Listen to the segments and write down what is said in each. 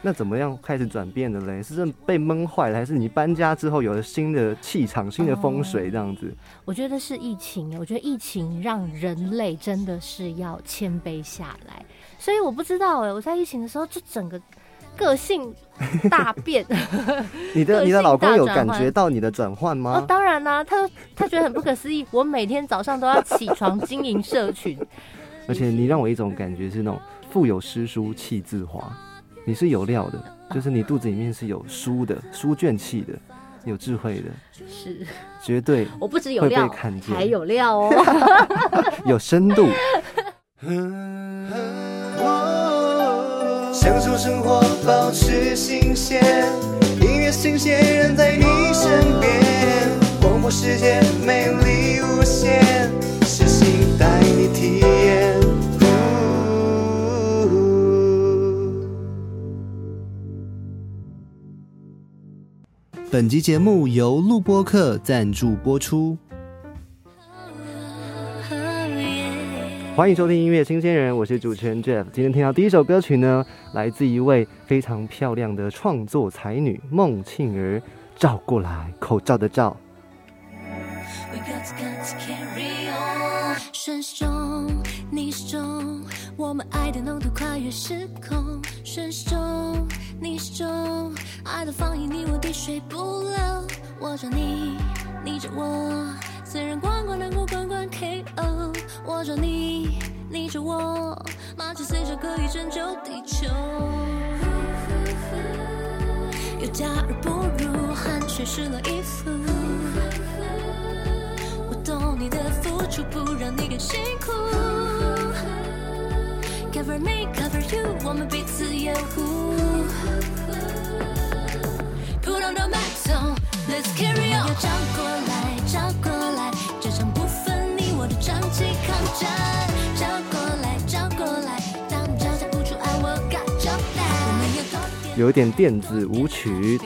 那怎么样开始转变的嘞？是真被闷坏了，还是你搬家之后有了新的气场、新的风水这样子？我觉得是疫情，我觉得疫情让人类真的是要谦卑下来。所以我不知道哎，我在疫情的时候就整个个性 大变。你的你的老公有感觉到你的转换吗？哦，当然啦，他他觉得很不可思议。我每天早上都要起床经营社群，而且你让我一种感觉是那种腹有诗书气自华。你是有料的，就是你肚子里面是有书的，书卷气的，有智慧的，是绝对。我不止有料，还有料哦，有深度。享受生活，保持新鲜，音乐新鲜人在你身边，广播世界魅力无限，是心带你体验。本集节目由录播客赞助播出。欢迎收听音乐新鲜人，我是主持人 Jeff。今天听到第一首歌曲呢，来自一位非常漂亮的创作才女孟庆儿，照过来口罩的照。顺手你手，我们爱的浓度跨越时空。顺手你始终，爱的放映你我滴水不漏。我着你，你着我，虽然关关难过关关 KO。我着你，你着我，麻雀随手可以拯救地球。有家而不如，汗水湿了衣服。我懂你的付出，不让你更辛苦。Cover me, cover you，我们彼此掩护。Put on the mask on, let's carry on。要照过来，照过来，这场不分你我的长期抗战。照过来，照过来，当招架不住爱，我。有一点电子舞曲，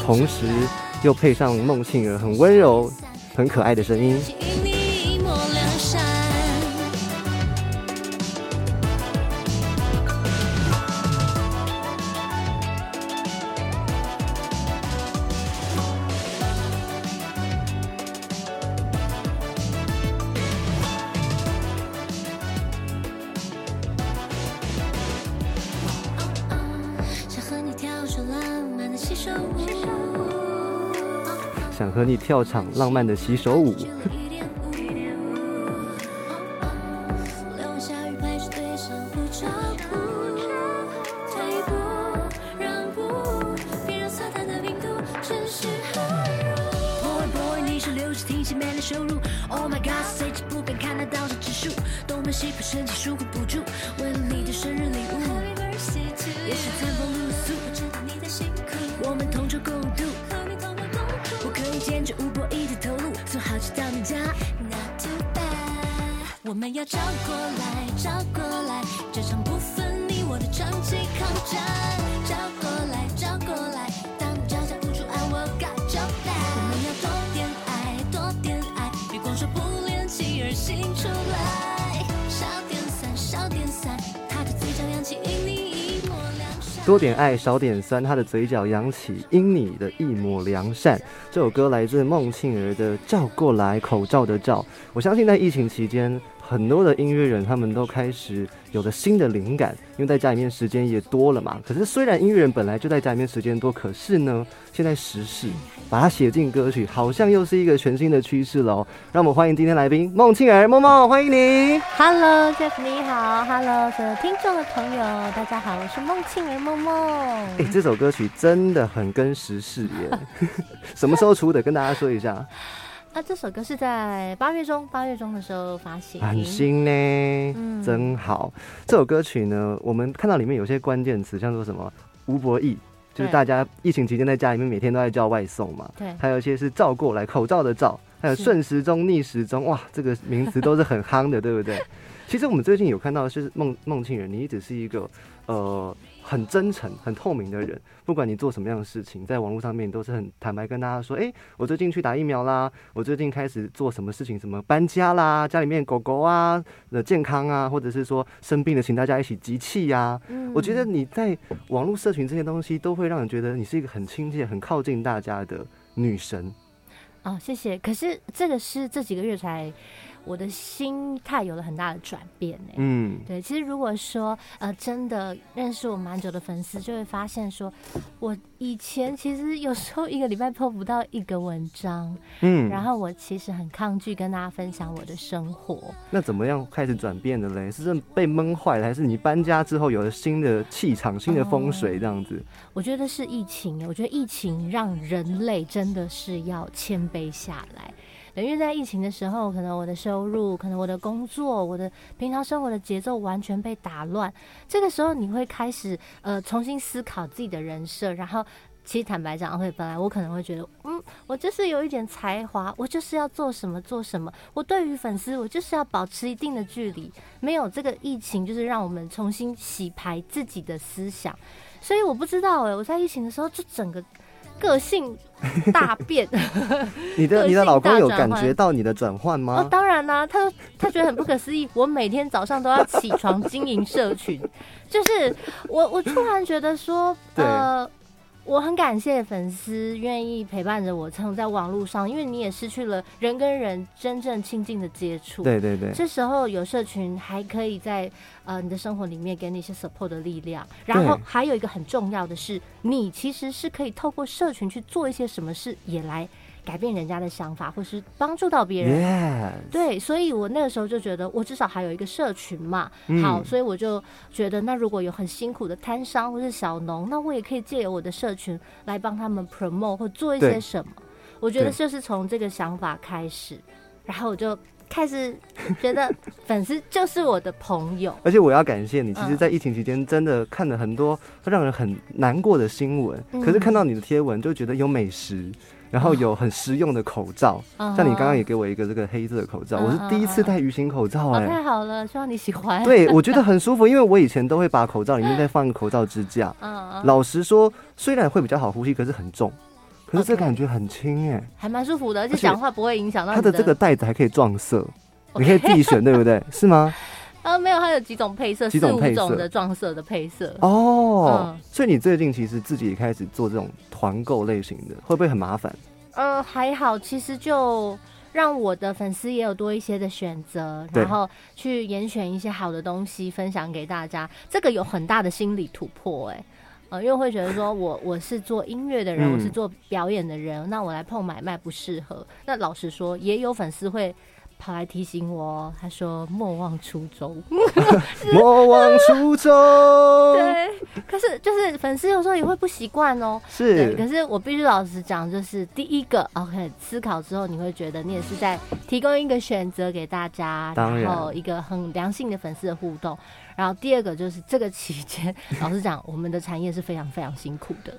同时又配上孟庆儿很温柔。很可爱的声音。跳场浪漫的洗手舞。多点爱，少点酸。他的嘴角扬起，因你的一抹良善。这首歌来自孟庆儿的《照过来》，口罩的照。我相信在疫情期间。很多的音乐人，他们都开始有了新的灵感，因为在家里面时间也多了嘛。可是虽然音乐人本来就在家里面时间多，可是呢，现在时事把它写进歌曲，好像又是一个全新的趋势喽。让我们欢迎今天来宾孟庆儿，梦梦，欢迎你。Hello，Jeff，你好。Hello，所有听众的朋友，大家好，我是孟庆儿，梦梦。哎，这首歌曲真的很跟时事耶。什么时候出的？跟大家说一下。那这首歌是在八月中，八月中的时候发行，很新呢，嗯，真好。这首歌曲呢，我们看到里面有些关键词，像说什么吴博义，就是大家疫情期间在家里面每天都在叫外送嘛，对，还有一些是照过来口罩的照，还有顺时钟逆时钟，哇，这个名词都是很夯的，对不对？其实我们最近有看到是孟孟庆人，你一直是一个呃。很真诚、很透明的人。不管你做什么样的事情，在网络上面都是很坦白跟大家说：“诶，我最近去打疫苗啦，我最近开始做什么事情，什么搬家啦，家里面狗狗啊的健康啊，或者是说生病了，请大家一起集气呀。”嗯我觉得你在网络社群这些东西，都会让人觉得你是一个很亲切、很靠近大家的女神。哦，谢谢。可是这个是这几个月才，我的心态有了很大的转变呢。嗯，对，其实如果说呃，真的认识我蛮久的粉丝，就会发现说，我以前其实有时候一个礼拜 po 不到一个文章，嗯，然后我其实很抗拒跟大家分享我的生活。那怎么样开始转变的嘞？是真被闷坏了，还是你搬家之后有了新的气场、新的风水这样子？我觉得是疫情，我觉得疫情让人类真的是要谦卑下来。对因为在疫情的时候，可能我的收入，可能我的工作，我的平常生活的节奏完全被打乱。这个时候，你会开始呃重新思考自己的人设，然后。其实坦白讲，会本来我可能会觉得，嗯，我就是有一点才华，我就是要做什么做什么。我对于粉丝，我就是要保持一定的距离。没有这个疫情，就是让我们重新洗牌自己的思想。所以我不知道哎、我在疫情的时候就整个个性大变。你的你的老公有感觉到你的转换哦吗，？当然啦、他他觉得很不可思议，我每天早上都要起床经营社群，就是我我突然觉得说，呃。我很感谢粉丝愿意陪伴着我，曾在网络上，因为你也失去了人跟人真正亲近的接触。对对对，这时候有社群还可以在呃你的生活里面给你一些 support 的力量，然后还有一个很重要的是，你其实是可以透过社群去做一些什么事，也来改变人家的想法，或是帮助到别人。对，所以我那个时候就觉得，我至少还有一个社群嘛。嗯好，所以我就觉得，那如果有很辛苦的摊商或是小农，那我也可以借由我的社群来帮他们 promote 或做一些什么。我觉得就是从这个想法开始，然后我就开始觉得 粉丝就是我的朋友。而且我要感谢你，其实，嗯在疫情期间真的看了很多让人很难过的新闻，嗯可是看到你的贴文，就觉得有美食。然后有很实用的口罩，嗯像你刚刚也给我一个这个黑色的口罩，我是第一次戴鱼形口罩、哦，哎、太好了，希望你喜欢。，对我觉得很舒服，因为我以前都会把口罩里面再放一个口罩支架。老实说，虽然会比较好呼吸，可是很重，可是这感觉很轻哎、还蛮舒服的，而且讲话不会影响到你它的这个袋子还可以撞色，你可以自己选，对不对？是吗？呃没有，它有几种配色，四五几种配色种的撞色的配色。哦，嗯所以你最近其实自己也开始做这种团购类型的，会不会很麻烦？呃，还好，其实就让我的粉丝也有多一些的选择，然后去严选一些好的东西分享给大家，这个有很大的心理突破、哎。呃，因为会觉得说我我是做音乐的人，嗯我是做表演的人，那我来碰买卖不适合。那老实说，也有粉丝会跑来提醒我哦，他说莫忘初衷。莫忘初衷，对，可是就是粉丝有时候也会不习惯哦。是，可是是我必须老实讲，就是第一个，OK，思考之后，你会觉得你也是在提供一个选择给大家，当然后一个很良性的粉丝的互动。然后第二个就是这个期间，老实讲，我们的产业是非常非常辛苦的。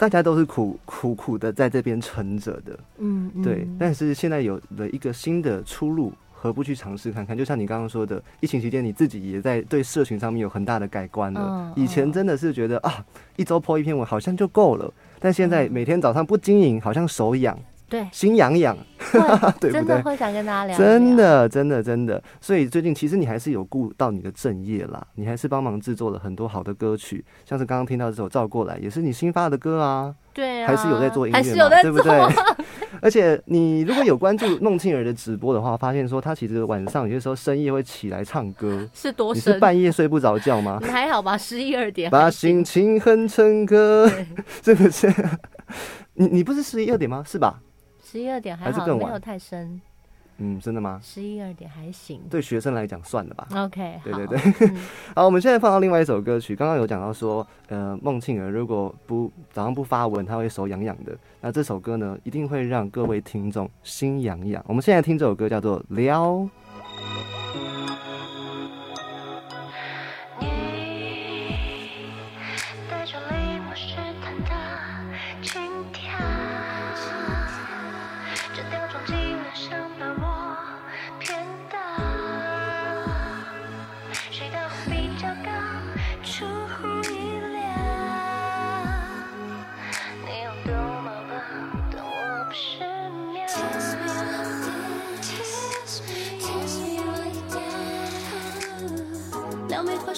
大家都是苦苦苦的在这边撑着的，嗯，嗯对。但是现在有了一个新的出路，何不去尝试看看？就像你刚刚说的，疫情期间你自己也在对社群上面有很大的改观了。嗯以前真的是觉得啊，一周 po 一篇文好像就够了，但现在嗯每天早上不经营，好像手痒、对，心痒痒，对不对？真的会想跟大家聊聊，真的，真的，真的。所以最近其实你还是有顾到你的正业啦，你还是帮忙制作了很多好的歌曲，像是刚刚听到这首《照过来》，也是你新发的歌啊，对啊，还是有在做音乐嘛，是有在做，对不对？而且你如果有关注孟庆儿的直播的话，发现说他其实晚上有些时候深夜会起来唱歌。是多你是深？半夜睡不着觉吗你？还好吧？十一二点把心情哼成歌，对 是不是？你你不是十一二点吗？是吧？十一二点还好，还是更没有太深，嗯，真的吗？十一二点还行。对学生来讲算了吧。OK，好对对对，嗯 好，我们现在放到另外一首歌曲。刚刚有讲到说，呃，孟庆儿如果不早上不发文，他会手痒痒的。那这首歌呢，一定会让各位听众心痒痒。我们现在听这首歌叫做《撩》。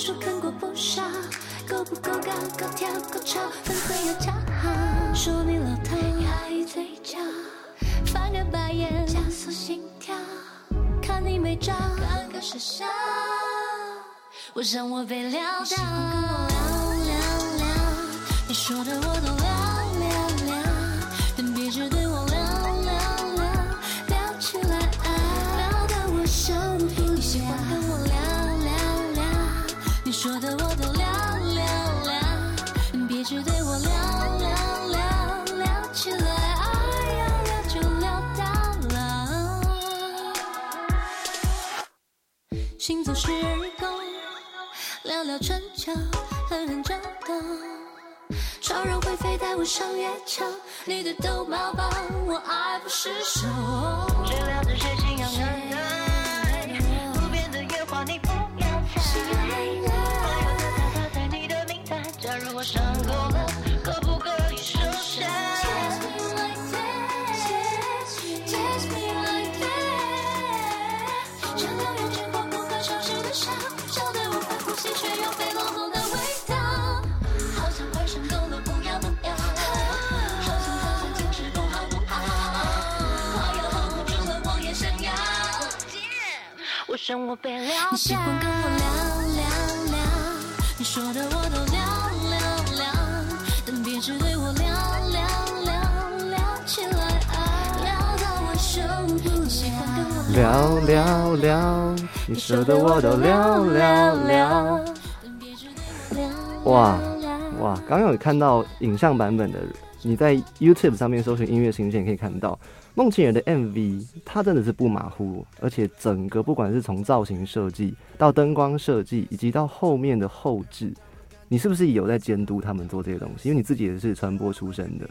说看过不少，够不够高，够跳够潮，分寸要恰好。说你老套，压抑嘴角，翻个白眼，加速心跳，看你没招，尴尬失笑。我想我被撂倒，聊聊聊，你说的我都行走时而共，聊聊春秋，狠狠战斗。超人会飞带我上月球，你的逗猫棒我爱不释手。我想我被撂你喜。欢跟我聊聊聊，你说的我都聊聊聊，但别只对我聊聊聊，聊起来啊，聊到我受不了。你喜欢跟我聊聊聊，你说的我都聊聊聊。但别只对我聊哇哇，刚刚有看到影像版本的，你在 YouTube 上面搜寻音乐新鲜可以看到梦情人的 MV，它真的是不马虎，而且整个不管是从造型设计到灯光设计，以及到后面的后置，你是不是有在监督他们做这些东西？因为你自己也是传播出身的，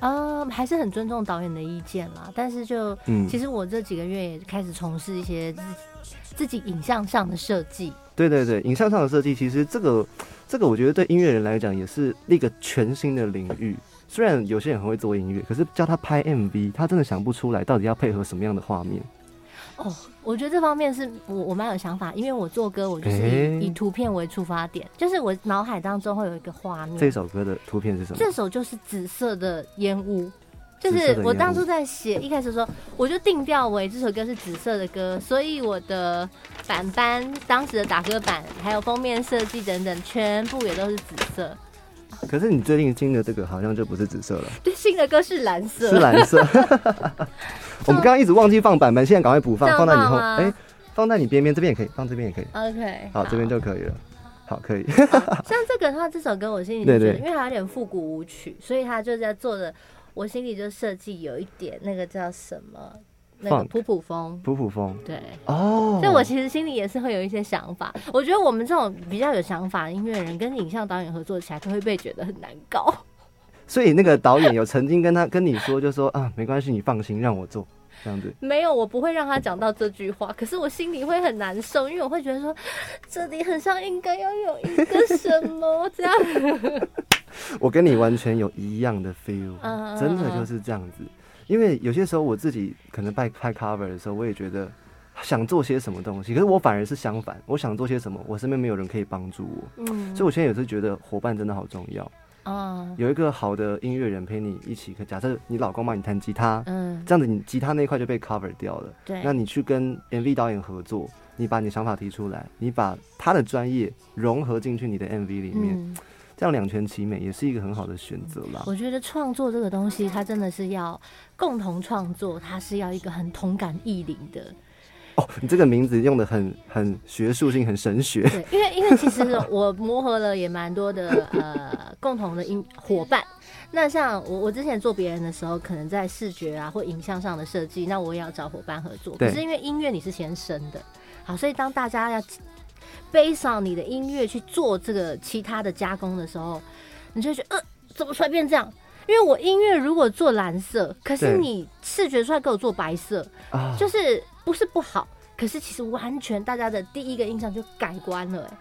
嗯，还是很尊重导演的意见啦。但是就，嗯其实我这几个月也开始从事一些自自己影像上的设计。对对对，影像上的设计，其实这个这个我觉得对音乐人来讲也是一个全新的领域。虽然有些人很会做音乐，可是叫他拍 MV，他真的想不出来到底要配合什么样的画面。哦，我觉得这方面是我我蛮有想法，因为我做歌我就是以、诶以图片为出发点，就是我脑海当中会有一个画面。这首歌的图片是什么？这首就是紫色的烟雾，就是我当初在写一开始说，我就定调为这首歌是紫色的歌，所以我的版班、当时的打歌版，还有封面设计等等，全部也都是紫色。可是你最近新的这个好像就不是紫色了，对，新的歌是蓝色，是蓝色。我们刚刚一直忘记放版本，现在赶快补放，放在你后，哎、放在你边边这边也可以，放这边也可以。OK，好，这边就可以了。好，可以。像这个的话，这首歌我心里就觉得，对对因为它有点复古舞曲，所以它就在做的，我心里就设计有一点那个叫什么，那个普普风。普普风对，哦，所以我其实心里也是会有一些想法。我觉得我们这种比较有想法的音乐人跟影像导演合作起来，都会被觉得很难搞。所以那个导演有曾经跟他跟你说，就说啊，没关系，你放心，让我做 这样子。没有，我不会让他讲到这句话，可是我心里会很难受，因为我会觉得说，这里很像应该要有一个什么 这样。我跟你完全有一样的 feel，嗯真的就是这样子。因为有些时候我自己可能拍拍 cover 的时候，我也觉得想做些什么东西，可是我反而是相反，我想做些什么，我身边没有人可以帮助我，嗯，所以我现在有时候觉得伙伴真的好重要。啊，有一个好的音乐人陪你一起，假设你老公帮你弹吉他，嗯，这样子你吉他那一块就被 cover 掉了。对，那你去跟 MV 导演合作，你把你想法提出来，你把他的专业融合进去你的 MV 里面，嗯，这样两全其美也是一个很好的选择啦。我觉得创作这个东西，它真的是要共同创作，它是要一个很同感异灵的。哦，你这个名字用的很很学术性，很神学。对，因为因为其实我磨合了也蛮多的 呃共同的音伙伴。那像我我之前做别人的时候，可能在视觉啊或影像上的设计，那我也要找伙伴合作。可是因为音乐你是先生的，好，所以当大家要背上你的音乐去做这个其他的加工的时候，你就觉得呃怎么突然变这样？因为我音乐如果做蓝色，可是你视觉出来给我做白色，啊，就是不是不好，可是其实完全大家的第一个印象就改观了、哎，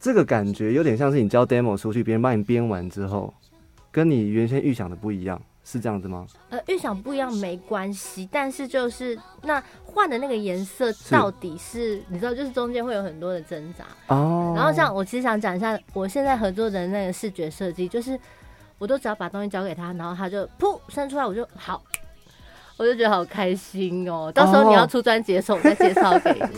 这个感觉有点像是你交 demo 出去，别人帮你编完之后，跟你原先预想的不一样，是这样子吗？呃，预想不一样没关系，但是就是那换的那个颜色到底是你知道，就是中间会有很多的挣扎。哦，然后像，我其实想讲一下，我现在合作的那个视觉设计，就是我都只要把东西交给他，然后他就噗伸出来，我就好，我就觉得好开心哦。到时候你要出专辑的时候，我再介绍给你。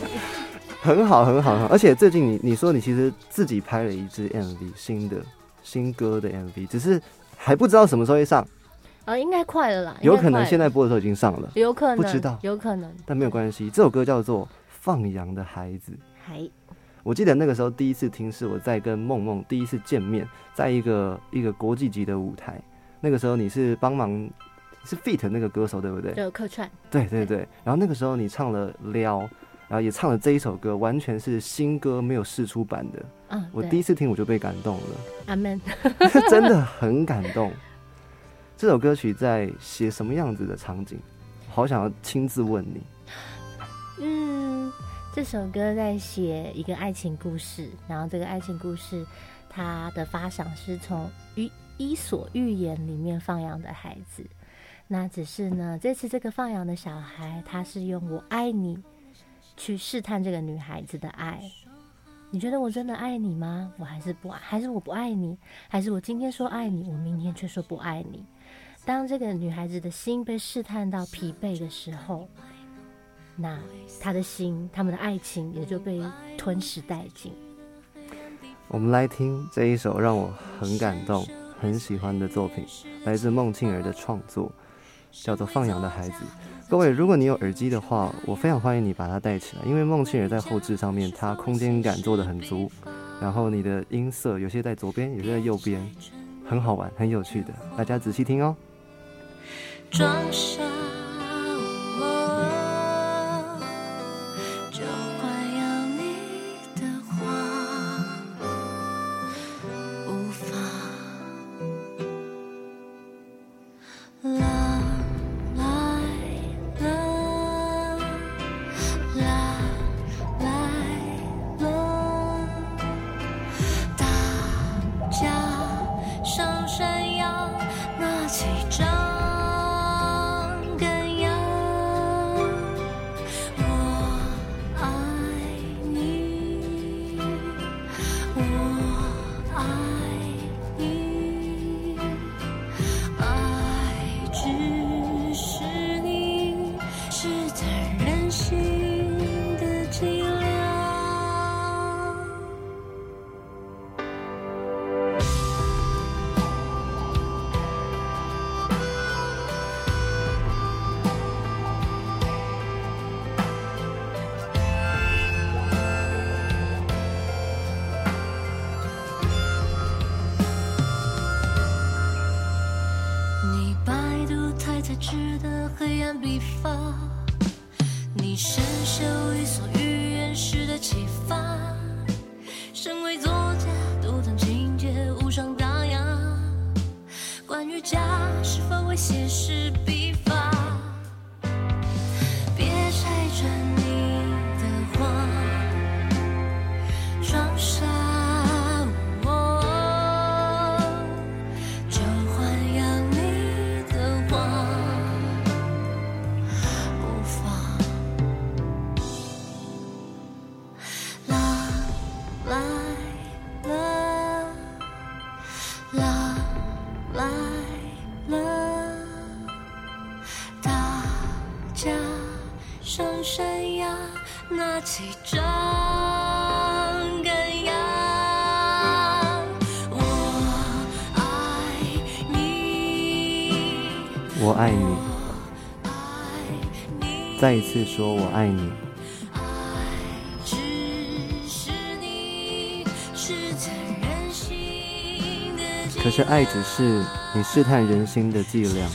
很好，很好，很好。而且最近你你说你其实自己拍了一支 MV，新的新歌的 MV，只是还不知道什么时候会上，呃，应该快了啦，有可能现在播的时候已经上了，有可能不知道有可能但没有关系。这首歌叫做《放羊的孩子》。还我记得那个时候第一次听是我在跟梦梦第一次见面，在一个一个国际级的舞台，那个时候你是帮忙是 feat 那个歌手对不对？就客串，对对对。然后那个时候你唱了撩，然后也唱了这一首歌，完全是新歌没有试出版的。嗯，我第一次听我就被感动了，阿门。真的很感动。这首歌曲在写什么样子的场景？好想要亲自问你。嗯，这首歌在写一个爱情故事，然后这个爱情故事它的发想是从《伊伊索寓言》里面放羊的孩子。那只是呢，这次这个放羊的小孩，他是用“我爱你”去试探这个女孩子的爱。你觉得我真的爱你吗？我还是不爱，还是我不爱你？还是我今天说爱你，我明天却说不爱你？当这个女孩子的心被试探到疲惫的时候，那她的心，他们的爱情也就被吞噬殆尽。我们来听这一首让我很感动、很喜欢的作品，来自孟庆儿的创作，叫做《放羊的孩子》。各位，如果你有耳机的话，我非常欢迎你把它戴起来，因为孟庆儿在后置上面，它空间感做得很足，然后你的音色有些在左边，有些在右边，很好玩，很有趣的，大家仔细听哦。装傻。爱你，再一次说我爱你。可是爱只是你试探人心的伎俩。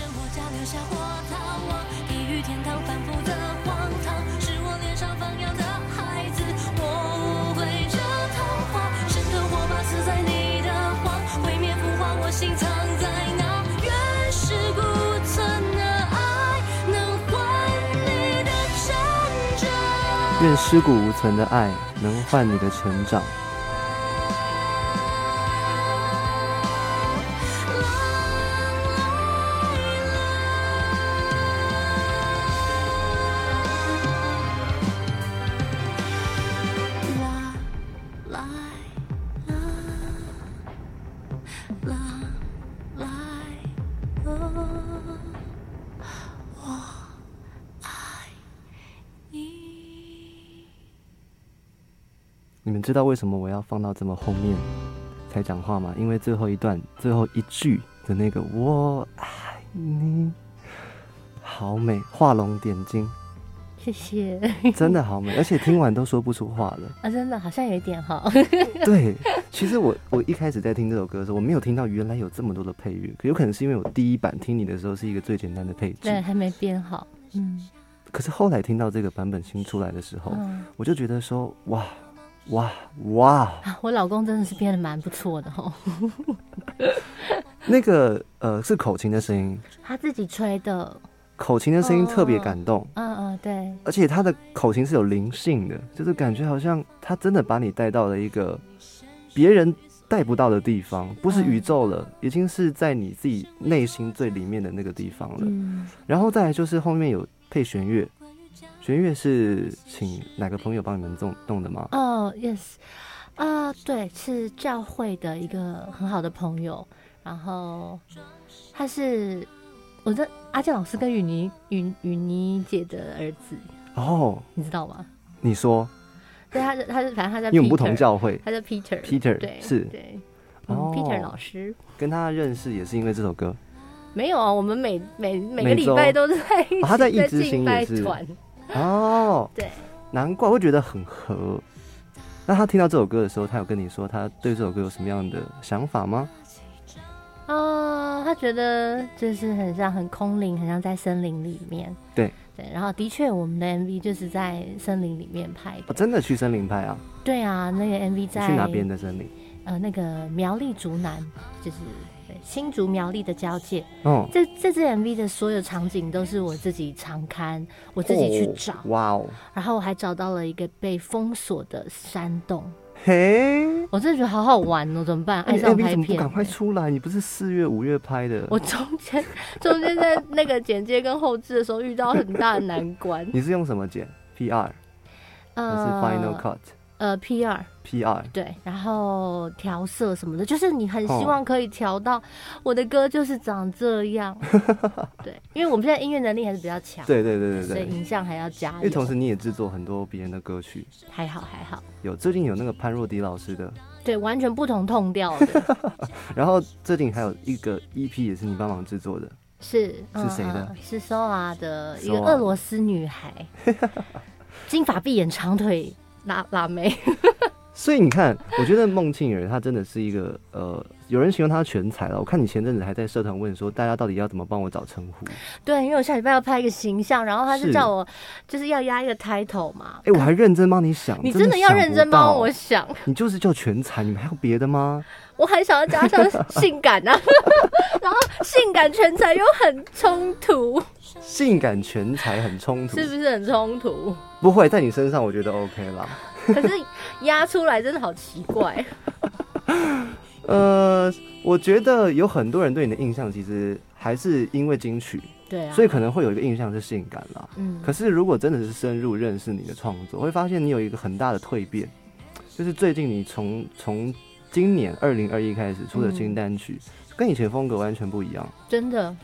愿尸骨无存的爱能换你的成长。道为什么我要放到这么后面才讲话吗？因为最后一段最后一句的那个“我爱你”，好美，画龙点睛，谢谢真的好美，而且听完都说不出话了。啊，真的好像有一点哈。对，其实我我一开始在听这首歌的时候，我没有听到原来有这么多的配乐，可有可能是因为我第一版听你的时候是一个最简单的配置对，，还没编好。嗯可是后来听到这个版本新出来的时候，嗯，我就觉得说，哇哇哇，啊，我老公真的是变得蛮不错的哦，那个呃是口琴的声音，他自己吹的。口琴的声音特别感动。嗯嗯，对，而且他的口琴是有灵性的，就是感觉好像他真的把你带到了一个别人带不到的地方，不是嗯宇宙了，已经是在你自己内心最里面的那个地方了。嗯，然后再来就是后面有配弦乐，弦乐是请哪个朋友帮你们弄弄的吗？哦，yes，啊、对，是教会的一个很好的朋友，然后他是我的阿健老师跟雨妮雨雨妮姐的儿子，哦，你知道吗？你说，对，他是他是反正他在因为我们不同教会他叫 Peter。，Peter 对，是对，嗯、哦 Peter 老师跟他认识也是因为这首歌没有啊，我们每每每个礼拜都在一起，哦他在一之敬拜星也是团，哦，对，难怪我会觉得很合。那他听到这首歌的时候，他有跟你说他对这首歌有什么样的想法吗？啊、他觉得就是很像很空灵，很像在森林里面。对对，然后的确我们的 MV 就是在森林里面拍的。哦，真的去森林拍啊？对啊，那个 MV 在去哪边？的森林？呃，那个苗栗竹南，就是对新竹苗栗的交界。嗯，这这支 MV 的所有场景都是我自己常看，我自己去找，哦哇哦，然后我还找到了一个被封锁的山洞。嘿，我真的觉得好好玩哦，怎么办？爱上 MV 拍片、怎么赶快出来？你不是四月、五月拍的？我中间中间在那个剪接跟后置的时候遇到很大的难关。你是用什么剪？PR 还是呃 Final Cut？呃，P 二，P 二。对，然后调色什么的，就是你很希哦。望可以调到我的歌就是长这样。对，因为我们现在音乐能力还是比较强，对对对对对，所以影像还要加油。因为同时你也制作很多别人的歌曲，还好还好，有最近有那个潘若迪老师的，对，完全不同痛调的，然后最近还有一个 EP 也是你帮忙制作的，是是谁的？嗯嗯是 Soa 的一个俄罗斯女孩，金发碧眼长腿辣辣妹。所以你看，我觉得孟庆儿她真的是一个呃，有人形容她全才了。我看你前阵子还在社团问说，大家到底要怎么帮我找称呼？对，因为我下礼拜要拍一个形象，然后他是是叫我就是要压一个 title 嘛。哎、我还认真帮你想，你真的要认真帮我想，你就是叫全才，你们还有别的吗？我还想要加上性感啊，然后性感全才又很冲突，性感全才很冲突，是不是很冲突？不会在你身上，我觉得 OK 啦。可是压出来真的好奇怪。呃，我觉得有很多人对你的印象其实还是因为金曲，对啊，所以可能会有一个印象是性感啦。嗯，可是如果真的是深入认识你的创作，会发现你有一个很大的蜕变，就是最近你从从今年二零二一开始出的新单曲，跟以前风格完全不一样。真的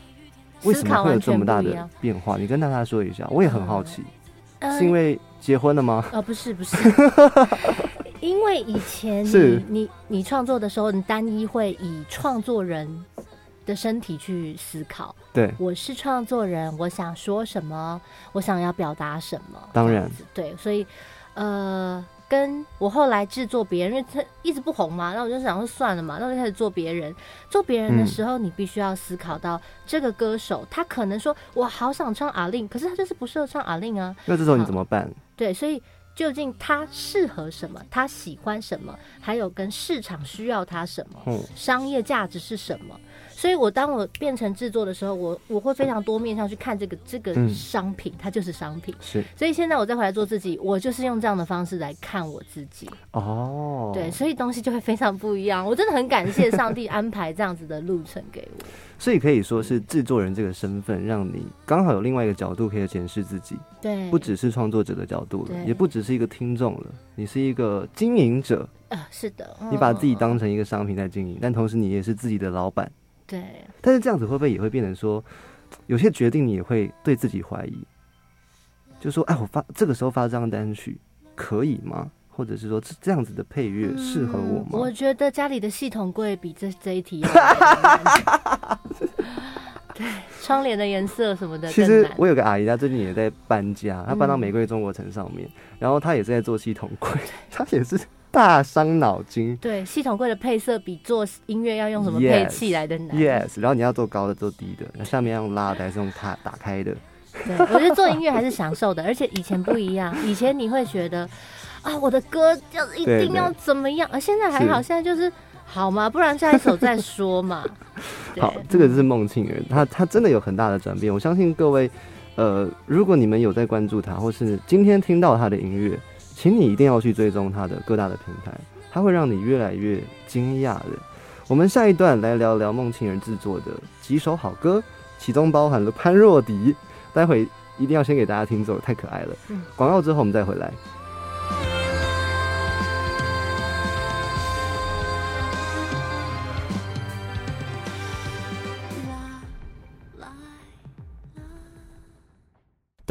为什么会有这么大的。变化？你跟大家说一下，我也很好奇，呃是因为结婚了吗？呃不是不是，因为以前是你你你创作的时候，你单一会以创作人的身体去思考。对，我是创作人，我想说什么，我想要表达什么。当然对，所以呃，跟我后来制作别人，因为他一直不红嘛，那我就想说算了嘛，那我就开始做别人。做别人的嗯时候，你必须要思考到这个歌手，他可能说我好想唱阿令，可是他就是不适合唱阿令啊。那这时候你怎么办？对，所以究竟他适合什么，他喜欢什么，还有跟市场需要他什么，嗯，商业价值是什么？所以我当我变成制作的时候，我我会非常多面向去看这个这个嗯商品，它就是商品。是所以现在我再回来做自己，我就是用这样的方式来看我自己。哦，对，所以东西就会非常不一样。我真的很感谢上帝安排这样子的路程给我。所以可以说是制作人这个身份，让你刚好有另外一个角度可以检视自己，对，不只是创作者的角度了，也不只只是一个听众了，你是一个经营者，呃，是的，你把自己嗯当成一个商品在经营，但同时你也是自己的老板。对，但是这样子会不会也会变成说，有些决定你也会对自己怀疑，就说，哎，我发这个时候发这张单曲可以吗？或者是说这这样子的配乐适合我嗯我？觉得家里的系统柜比这这一题 对，窗帘的颜色什么的其实。我有个阿姨，她最近也在搬家，她搬到嗯玫瑰中国城上面，然后她也是在做系统柜，她也是大伤脑筋。对，系统柜的配色比做音乐要用什么配器来的难。Yes，然后你要做高的，做低的，那下面要用拉的还是用它打开的？对，我觉得做音乐还是享受的，而且以前不一样，以前你会觉得啊，我的歌要一定要怎么样，而现在还好，现在就是好嘛，不然下一首再说嘛。好，这个是孟庆元，他他真的有很大的转变。我相信各位，呃，如果你们有在关注他，或是今天听到他的音乐，请你一定要去追踪它的各大的平台，它会让你越来越惊讶的。我们下一段来聊聊孟庆儿制作的几首好歌，其中包含了潘若迪，待会一定要先给大家听，这首太可爱了。广告之后我们再回来。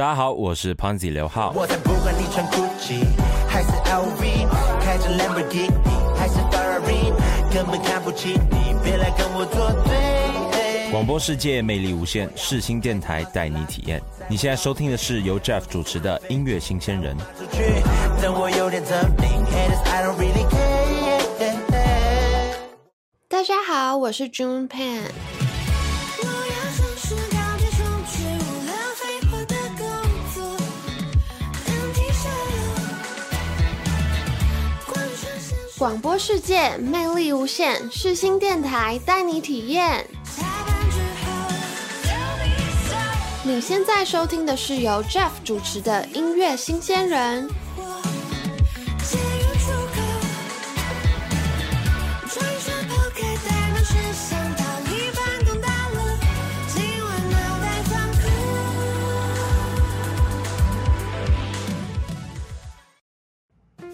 大家好，我是 Ponzi 刘浩。我才不管你穿 Gucci 还是 LV，开着 Lamborghini 还是 Ferrari，根本看不起你，别来跟我作对。广播世界魅力无限，世新电台带你体验。你现在收听的是由 Jeff 主持的音乐新鲜人。出去，等我有点证明，Haters I don't really care。大家好，我是 June Pan。广播世界魅力无限，世新电台带你体验。你现在收听的是由 Jeff 主持的音乐新鲜人。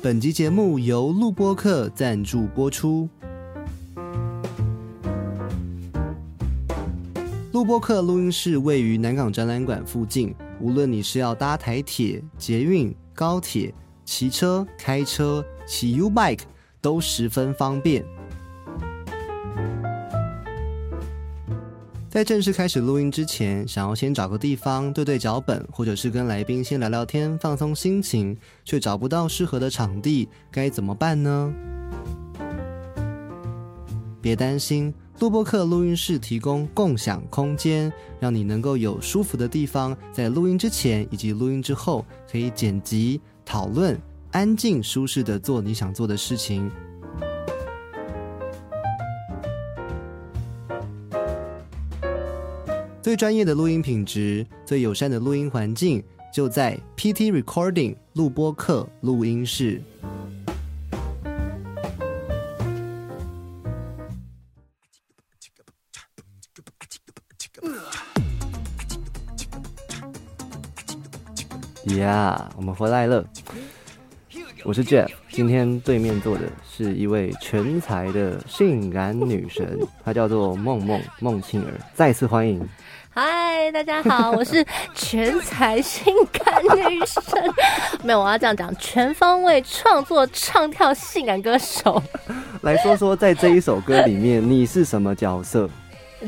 本集节目由录播客赞助播出。录播客录音室位于南港展览馆附近，无论你是要搭台铁、捷运、高铁、骑车、开车、骑 U bike，都十分方便。在正式开始录音之前，想要先找个地方对对脚本，或者是跟来宾先聊聊天，放松心情，却找不到适合的场地，该怎么办呢？别担心，录播客录音室提供共享空间，让你能够有舒服的地方，在录音之前以及录音之后，可以剪辑、讨论，安静舒适的做你想做的事情。最专业的录音品质，最友善的录音环境，就在 PT Recording 录播课录音室。呀我们回来了。我是 Jeff，今天对面坐的是一位全才的性感女神，她叫做梦梦孟庆儿，再次欢迎。嗨，大家好，我是全才性感女生。没有，我要这样讲，全方位创作唱跳性感歌手，来说说，在这一首歌里面，你是什么角色？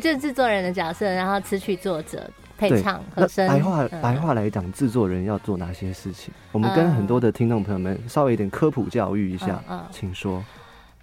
就是制作人的角色，然后词曲作者、配唱、和声。白话嗯白话来讲，制作人要做哪些事情？我们跟嗯很多的听众朋友们稍微一点科普教育一下，嗯嗯请说。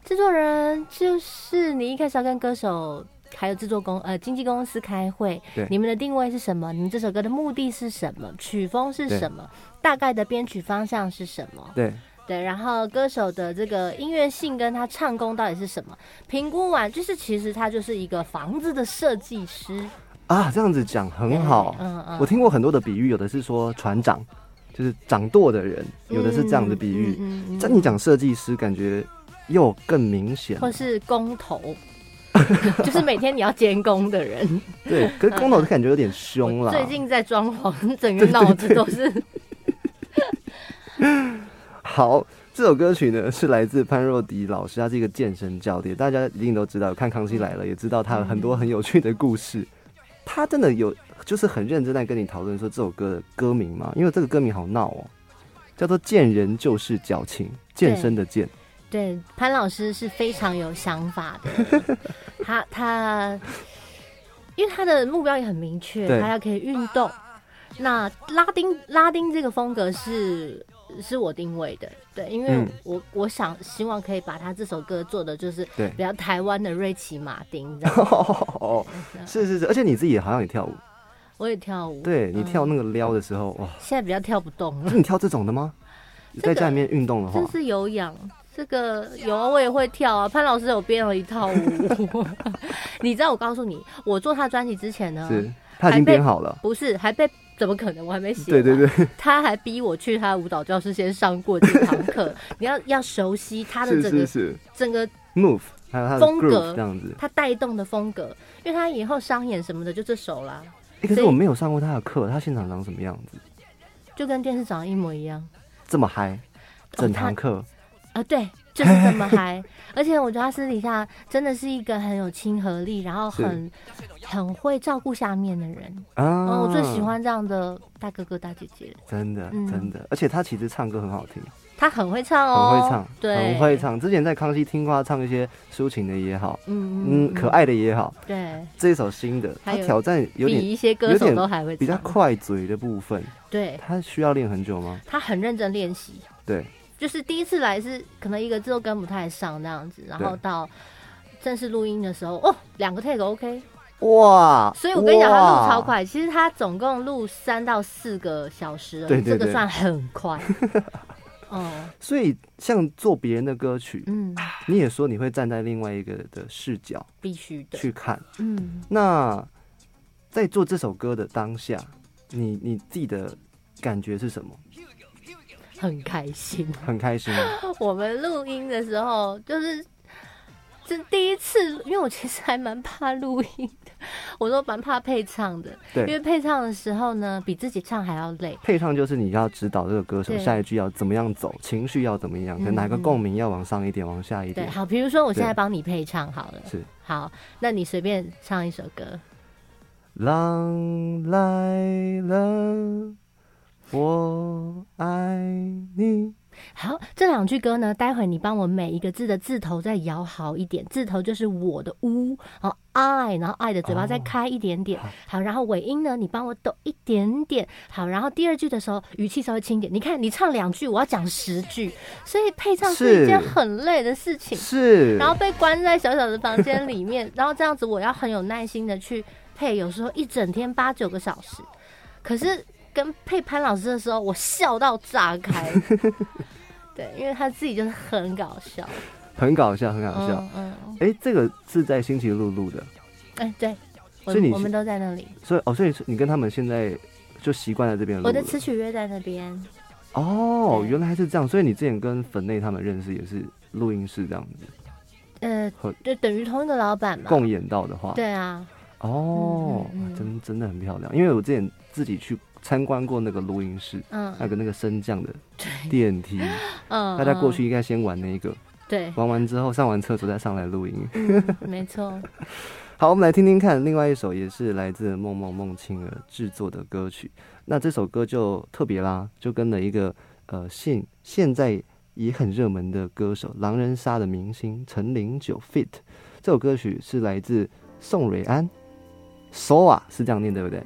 制作人就是你一开始要跟歌手还有制作公呃经纪公司开会对，你们的定位是什么？你们这首歌的目的是什么？曲风是什么？大概的编曲方向是什么？对，对，然后歌手的这个音乐性跟他唱功到底是什么？评估完，就是其实他就是一个房子的设计师，啊，这样子讲很好。嗯嗯，我听过很多的比喻，有的是说船长，就是掌舵的人，有的是这样的比喻。嗯，嗯但你讲设计师，感觉又更明显。或是工头，就是每天你要监工的人。对，可是工头感觉有点凶啦。最近在装潢，整个脑子都是。好，这首歌曲呢是来自潘若迪老师，他是一个健身教练，大家一定都知道，看《康熙来了》也知道他有很多很有趣的故事。他真的有就是很认真在跟你讨论说这首歌的歌名嘛？因为这个歌名好闹哦，叫做“见人就是矫情”，健身的健。对，潘老师是非常有想法的，他他，因为他的目标也很明确，他要可以运动。那拉丁拉丁这个风格是是我定位的，对，因为嗯我、我想希望可以把他这首歌做的就是对比较台湾的瑞奇马丁。哦，是是是，而且你自己也好像也跳舞，我也跳舞，对你跳嗯那个撩的时候，哇，现在比较跳不动了是，你跳这种的吗？你在家里面运动的话这，是有氧。这个有啊，我也会跳啊。潘老师有编了一套舞，你知道？我告诉你，我做他专辑之前呢，是他已经编好了，不是还被怎么可能？我还没写。对对，对，他还逼我去他的舞蹈教室先上过几堂课，你要要熟悉他的整个整个，move，还有他的风格这样子。他带动的风格，因为他以后商演什么的就这首啦，欸可是我没有上过他的课，他现场长什么样子？就跟电视长得一模一样这么嗨，整堂课啊，对，就是这么 嗨。而且我觉得他私底下真的是一个很有亲和力，然后很很会照顾下面的人。啊！嗯，我最喜，欢这样的大哥哥大姐姐，真的嗯真的，而且他其实唱歌很好听，他很会唱哦，很会唱，对，很会，唱。之前在康熙听过他唱一些抒情的也好，嗯嗯，可，爱的也好，对，这一首新的，他挑战有点比一些歌手都还会比较，快嘴的部分，对他需要练很久吗？他很认真练习，对，就是第一次来是可能一个字都跟不太上那样子，然后到正式录音的时候，哦，两个 take OK，哇！所以我跟你讲，他录超，快，其实他总共录三到四个小时而已，对对对这个算很快。哦，所以像做别人的歌曲，嗯，你也说你会站在另外一个的视角必须的，去看。嗯，那在做这首歌的当下，你你自己的感觉是什么？很开心。很开心？我们录音的时候，就是这第一次，因为我其实还蛮怕录音的，我都蛮怕配唱的，对因为配唱的时候呢，比自己唱还要累。配唱就是你要指导这个歌手下一句要怎么样走，情绪要怎么样，跟哪个共鸣要往上一点，往下一对，点。好，比如说我现在帮你配唱好了，是好，那你随便唱一首歌。狼来了，我爱你。好，这两句歌呢，待会你帮我每一个字的字头再摇好一点，字头就是我的呜，然后爱，然后爱的嘴巴再哦开一点点，好，然后尾音呢，你帮我抖一点点，好，然后第二句的时候语气稍微轻一点。你看，你唱两句，我要讲十句，所以配唱是一件很累的事情。是，然后被关在小小的房间里面，然后这样子我要很有耐心的去配，有时候一整天八九个小时。可是跟配潘老师的时候，我笑到炸开。对，因为他自己就是很搞笑，很搞笑，很搞笑。嗯嗯，哎、这个是在星期六录的，哎、对，我所以你我们都在那里，所以哦，所以你跟他们现在就习惯在这边录。我的词曲约在那边。哦，原来是这样，所以你之前跟粉内他们认识也是录音室这样子呃和，就等于同一个老板嘛。共演到的话，对啊，哦，真真的很漂亮。因为我之前自己去参观过那个录音室，嗯，那个那个升降的，电梯，嗯，大家过嗯去应该先玩那个，对，玩完之后上完厕所再上来录音。嗯，没错，好，我们来听听看，另外一首也是来自梦梦梦青儿制作的歌曲。那这首歌就特别啦，就跟了一个呃现现在也很热门的歌手狼人杀的明星陈零九 fit。这首歌曲是来自宋蕊安，Soa 是这样念对不对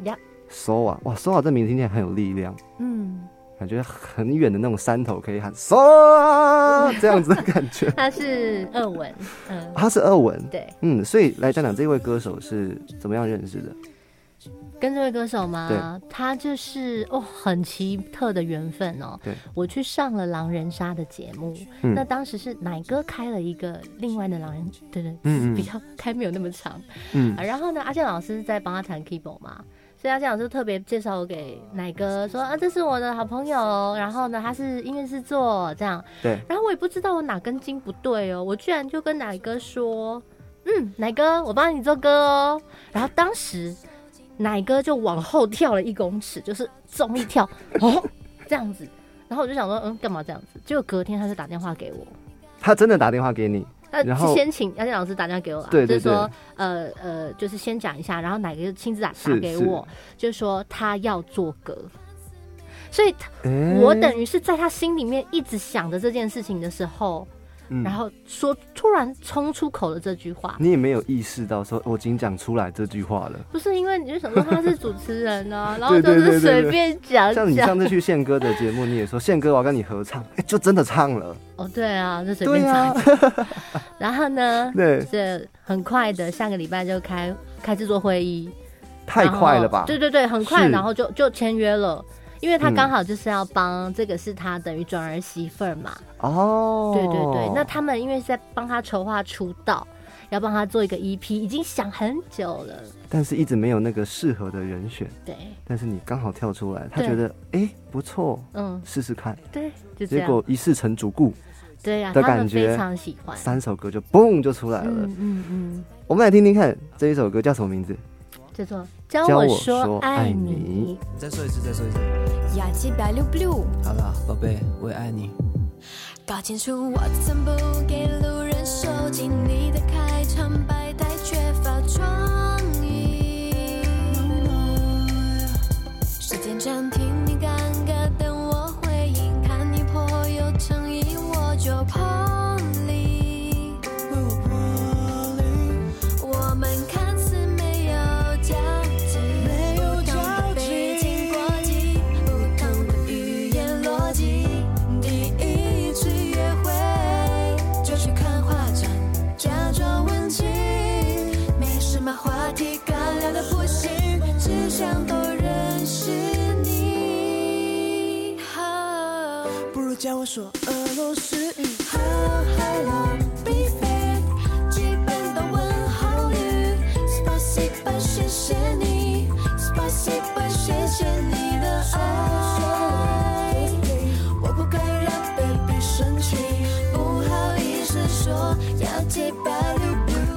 ？Soa 哇，Soa 这名字听起来很有力量，嗯，感觉很远的那种山头可以喊 Soa 这样子的感觉。他是俄文，嗯，他是俄文，对，嗯，所以来讲讲这位歌手是怎么样认识的？跟这位歌手吗？他就是哦，很奇特的缘分哦。对，我去上了狼人杀的节目，嗯那当时是奶哥开了一个另外的狼人，对对，嗯嗯比较开没有那么长、嗯啊。然后呢，阿健老师在帮他弹 keyboard 嘛。所以阿健老师特别介绍我给奶哥，说啊，这是我的好朋友，然后呢，他是音乐制作这样，对，然后我也不知道我哪根筋不对哦，我居然就跟奶哥说，嗯，奶哥，我帮你做歌哦。然后当时奶哥就往后跳了一公尺，就是中一跳，哦，这样子。然后我就想说，嗯，干嘛这样子？结果隔天他就打电话给我，他真的打电话给你，他然后是先请杨健老师打电话给我啦，对对就是说，呃呃，就是先讲一下，然后哪个亲自打打给我，就是说他要做歌，所以我等于是在他心里面一直想着这件事情的时候，嗯。然后说突然冲出口了这句话，你也没有意识到说我已经讲出来这句话了。不是因为你就想说他是主持人啊，然后就是随便讲讲像你上，次去宪哥的节目，你也说宪哥我要跟你合唱，哎，就真的唱了。哦对啊，就随对便啊。讲，然后呢，对，这很快的下个礼拜就开开制作会议，太快了吧？对对对，很快，然后就就签约了。因为他嗯刚好就是要帮这个是他等于转儿媳妇儿嘛，哦，对对对。那他们因为是在帮他筹划出道，要帮他做一个 EP，已经想很久了。但是一直没有那个适合的人选，对，但是你刚好跳出来，他觉得哎不错，嗯，试试看，对，就这结。果一试成主顾，对呀、的感觉非常喜欢。三首歌就嘣就出来了。嗯嗯嗯，我们来听听看这一首歌叫什么名字？叫做教教我我说说爱爱你你。再说一次，再说一次。雅琪白溜不溜？好了，宝贝，我也爱你。搞清楚我的寸步，给路人收紧你的开场白太缺乏创意。时间暂停，教我说俄罗斯语。，Hello Hello Baby，基本的问候语。：Spacy，谢谢你。Spacy，谢谢你的爱。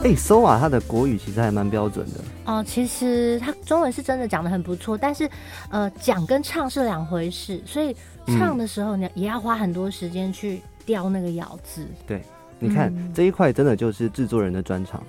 六哎，SOA 他的国语其实还蛮标准的，哦，其实他中文是真的讲的很不错，但是呃，讲跟唱是两回事，所以唱的时候你，也要花很多时间去雕那个咬字。对你看、嗯这一块真的就是制作人的专长。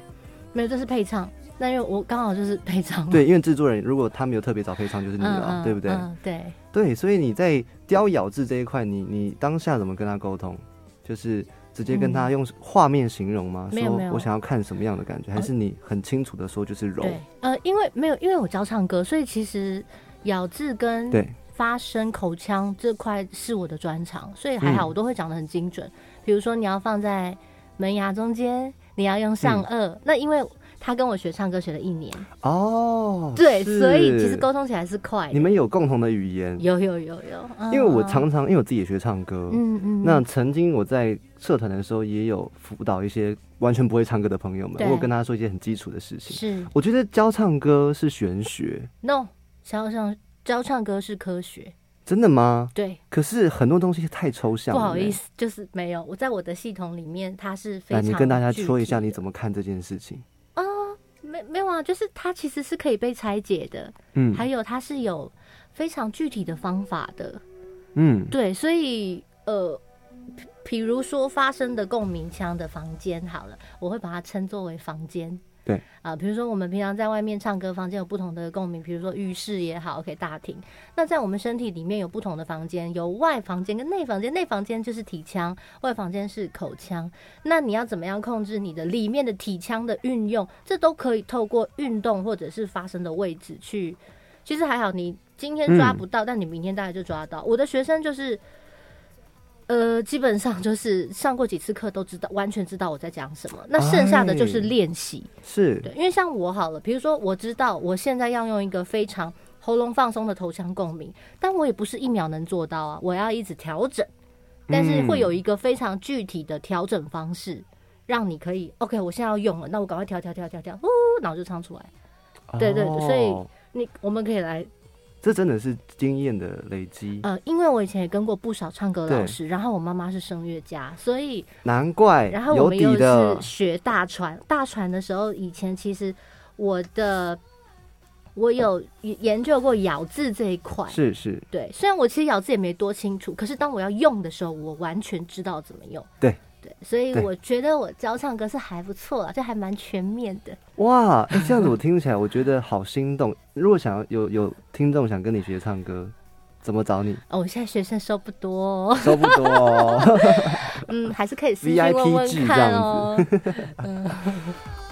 没有，这是配唱。那因为我刚好就是配唱，对，因为制作人如果他没有特别找配唱，就是你了，对不对？嗯，对。对，所以你在雕咬字这一块，你你当下怎么跟他沟通？就是直接跟他用画面形容吗？没有没有我想要看什么样的感觉，还是你很清楚的说就是柔？对，呃，因为没有，因为我教唱歌，所以其实咬字跟对发声、口腔这块是我的专长，所以还好，嗯我都会讲的很精准。比如说你要放在门牙中间，你要用上嗯颚，那因为他跟我学唱歌学了一年，哦，对，所以其实沟通起来是快的。你们有共同的语言，有有有有，嗯因为我常常因为我自己也学唱歌，嗯嗯，那曾经我在社团的时候也有辅导一些完全不会唱歌的朋友们，我有跟他说一些很基础的事情。是我觉得教唱歌是玄学，no 教唱教唱歌是科学，真的吗？对，可是很多东西太抽象了。不好意，思，就是没有我在我的系统里面，它是非来，常你跟大家说一下你。怎么看这件事情。没没有啊，就是它其实是可以被拆解的，嗯。还有它是有非常具体的方法的，嗯，对，所以呃，比比如说发生的共鸣腔的房间好了，我会把它称作为房间。对啊、比如说我们平常在外面唱歌，房间有不同的共鸣，比如说浴室也好，OK 大厅。那在我们身体里面有不同的房间，有外房间跟内房间，内房间就是体腔，外房间是口腔。那你要怎么样控制你的里面的体腔的运用？这都可以透过运动或者是发生的位置去。其实还好，你今天抓不到，但你明天大概就抓到。我的学生就是。呃，基本上就是上过几次课都知道，完全知道我在讲什么。那剩下的就是哎练习。是对，因为像我好了，比如说我知道我现在要用一个非常喉咙放松的头腔共鸣，但我也不是一秒能做到啊，我要一直调整，但是会有一个非常具体的调整方式，让你可以 OK，我现在要用了，那我赶快调调调调调，呼，然后就唱出来。对对对所以哦你我们可以来这真的是经验的累积，呃，因为我以前也跟过不少唱歌老师，然后我妈妈是声乐家，所以难怪然后我们又是学大船，大船的时候，以前其实我的我有研究过咬字这一块。是是，对，虽然我其实咬字也没多清楚，可是当我要用的时候，我完全知道怎么用。对对，所以我觉得我教唱歌是还不错啊，就还蛮全面的。哇，哎、这样子我听起来我觉得好心动。如果想要有有听众想跟你学唱歌，怎么找你？哦，我现在学生收不多、哦，收不多哦。嗯，还是可以私信 VIP 问问看制这样哦。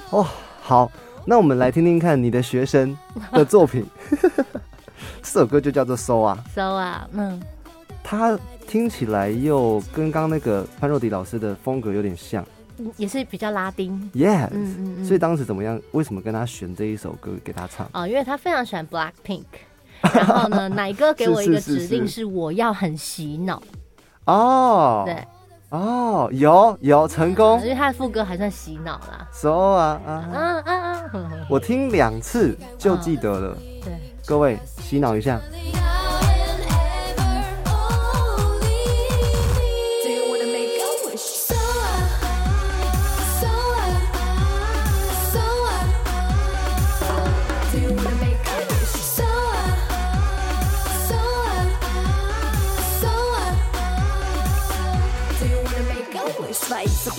哦，好，那我们来听听看你的学生的作品。这首歌就叫做《搜》啊，So 啊，嗯，它听起来又跟刚刚那个潘若迪老师的风格有点像嗯也是比较拉丁。，Yes。嗯嗯嗯。所以当时怎么样？为什么跟他选这一首歌给他唱？哦，因为他非常喜欢 Black Pink，然后呢，奶哥给我一个指令是是我要很洗脑，哦，对，哦，有有成功因为他的副歌还算洗脑啦。，So 啊啊，啊啊我听两次就记得了。对，各位洗脑一下。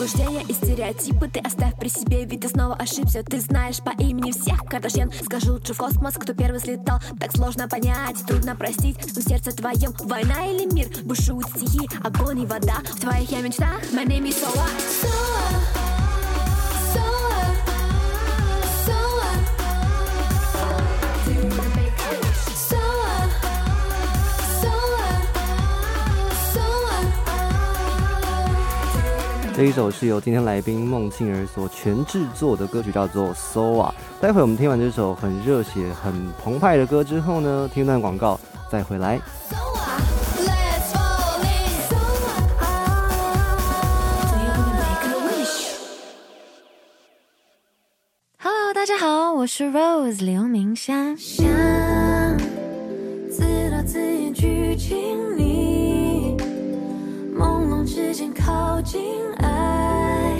Заблуждения и стереотипы ты оставь при себе, ведь ты снова ошибся. Ты знаешь по имени всех Кардашьян. Скажи лучше в космос, кто первый слетал. Так сложно понять, трудно простить. Но сердце твоем война или мир? Бушуют стихи, огонь и вода. В твоих я мечтах, my name is. Soa, Soa, 这一首是由今天来宾孟庆儿所全制作的歌曲，叫做《So 啊》。待会我们听完这首很热血、很澎湃的歌之后呢，听段广告再回来。Hello，大家好，我是 Rose 刘明山。想自导自演剧情里，时间靠近爱，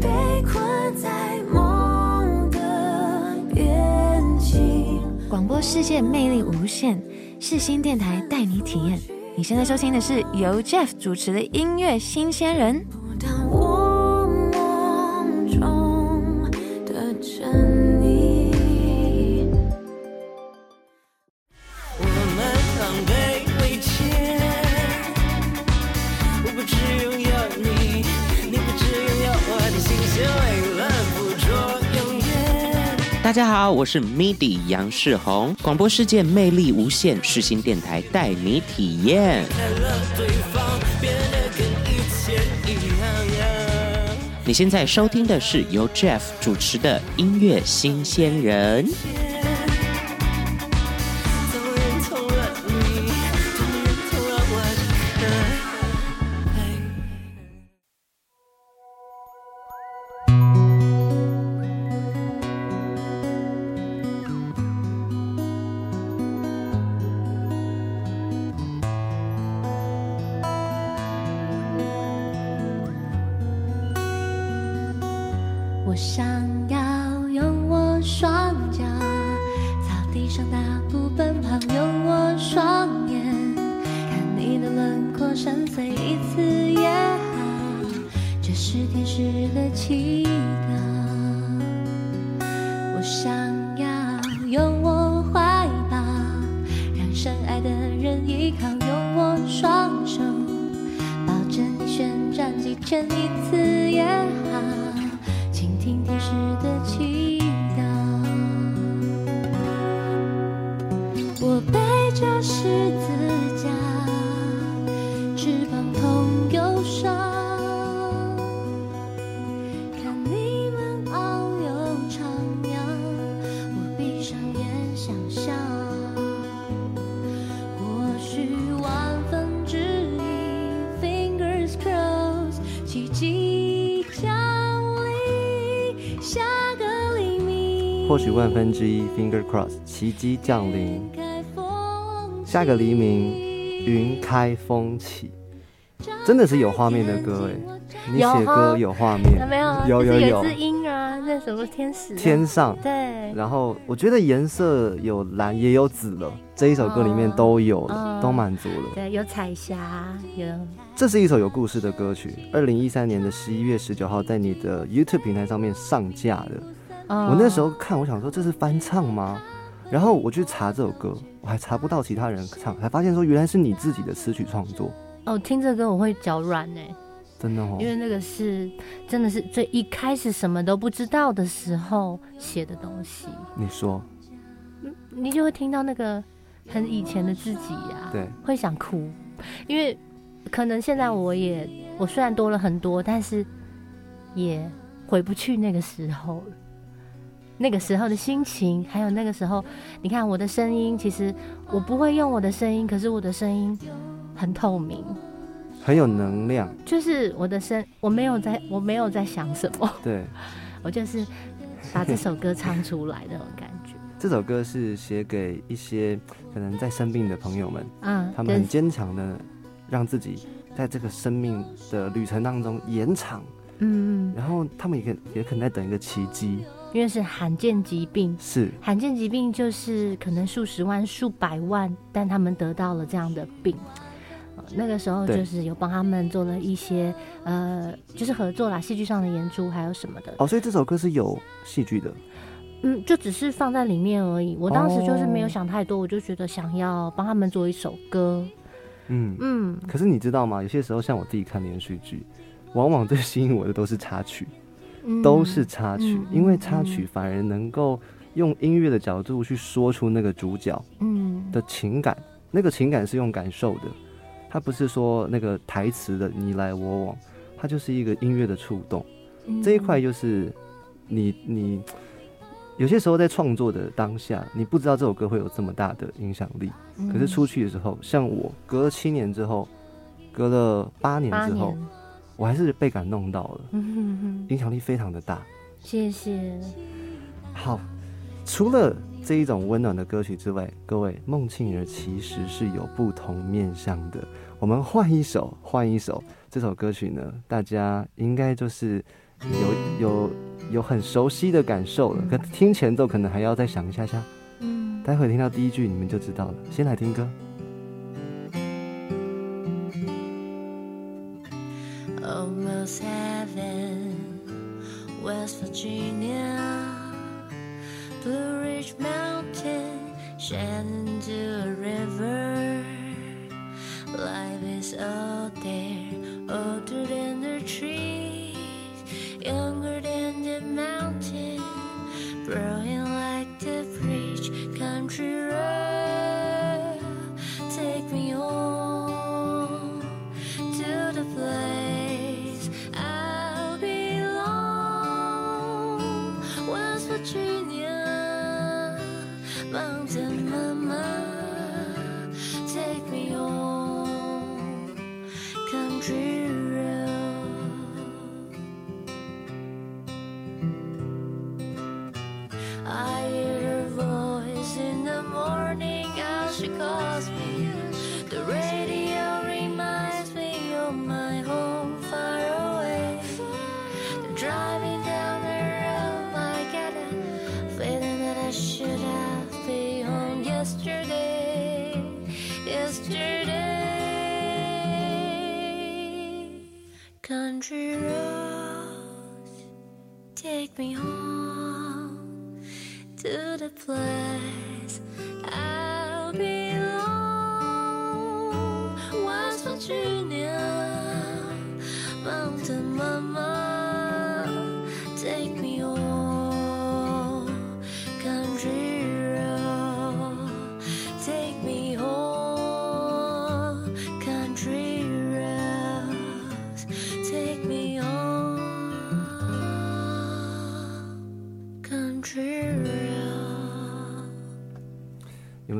被困在梦的边境。广播世界魅力无限，世新电台带你体验。你现在收听的是由 Jeff 主持的音乐新鲜人。当我大家好，我是 MIDI 杨世宏，广播世界魅力无限，世新电台带你体验。你现在收听的是由 Jeff 主持的音乐新鲜人。分之一，Finger Cross，奇迹降临。下个黎明，云开风起，真的是有画面的歌哎！你写歌有画面，有没有？有有有是有一只。婴儿啊，那什么天使啊天上，对，然后我觉得颜色有蓝也有紫了，这一首歌里面都有了，嗯都满足了。对，有彩霞，有这是一首有故事的歌曲，二零一三年的十一月十九号在你的 YouTube 平台上面上架的。嗯。我那时候看，我想说这是翻唱吗？然后我去查这首歌，我还查不到其他人唱，才发现说原来是你自己的词曲创作，哦，听这歌我会脚软呢，真的哦？因。为那个是真的是最一开始什么都不知道的时候写的东西，你说。你就会听到那个很以前的自己呀、对，会想哭，因为可能现在我也我虽然多了很多，但是也回不去那个时候了。那个时候的心情，还有那个时候，你看我的声音，其实我不会用我的声音，可是我的声音很透明，很有能量，就是我的声，我没有在，我没有在想什么，对。我就是把这首歌唱出来的那种感觉。这首歌是写给一些可能在生病的朋友们，嗯他们很坚强的让自己在这个生命的旅程当中延长，嗯，然后他们也可也可能在等一个奇迹，因为是罕见疾病，是罕见疾病就是可能数十万、数百万，但他们得到了这样的病。呃那个时候就是有帮他们做了一些呃，就是合作啦，戏剧上的演出还有什么的。哦，所以这首歌是有戏剧的，嗯，就只是放在里面而已。我当时就是没有哦想太多，我就觉得想要帮他们做一首歌。嗯嗯，可是你知道吗？有些时候像我自己看连续剧，往往最吸引我的都是插曲，嗯都是插曲，嗯因为插曲反而能够用音乐的角度去说出那个主角嗯。的情感，那个情感是用感受的，它不是说那个台词的你来我往，它就是一个音乐的触动。嗯。这一块就是你你有些时候在创作的当下，你不知道这首歌会有这么大的影响力，嗯。可是出去的时候，像我隔了七年之后，隔了八年之后年，我还是被感动到了，影响力非常的大。谢谢。好，除了这一种温暖的歌曲之外，各位孟庆儿其实是有不同面向的。我们换一首，换一首这首歌曲呢，大家应该就是有有有很熟悉的感受了。可听前奏可能还要再想一下下，嗯，待会听到第一句你们就知道了。先来听歌。Virginia, Blue Ridge Mountain, a river. Life is out there, older than the trees, younger than the mountain, brilliant like the bridge, country take me home to the place I belong. West Virginia, Mountain Mama,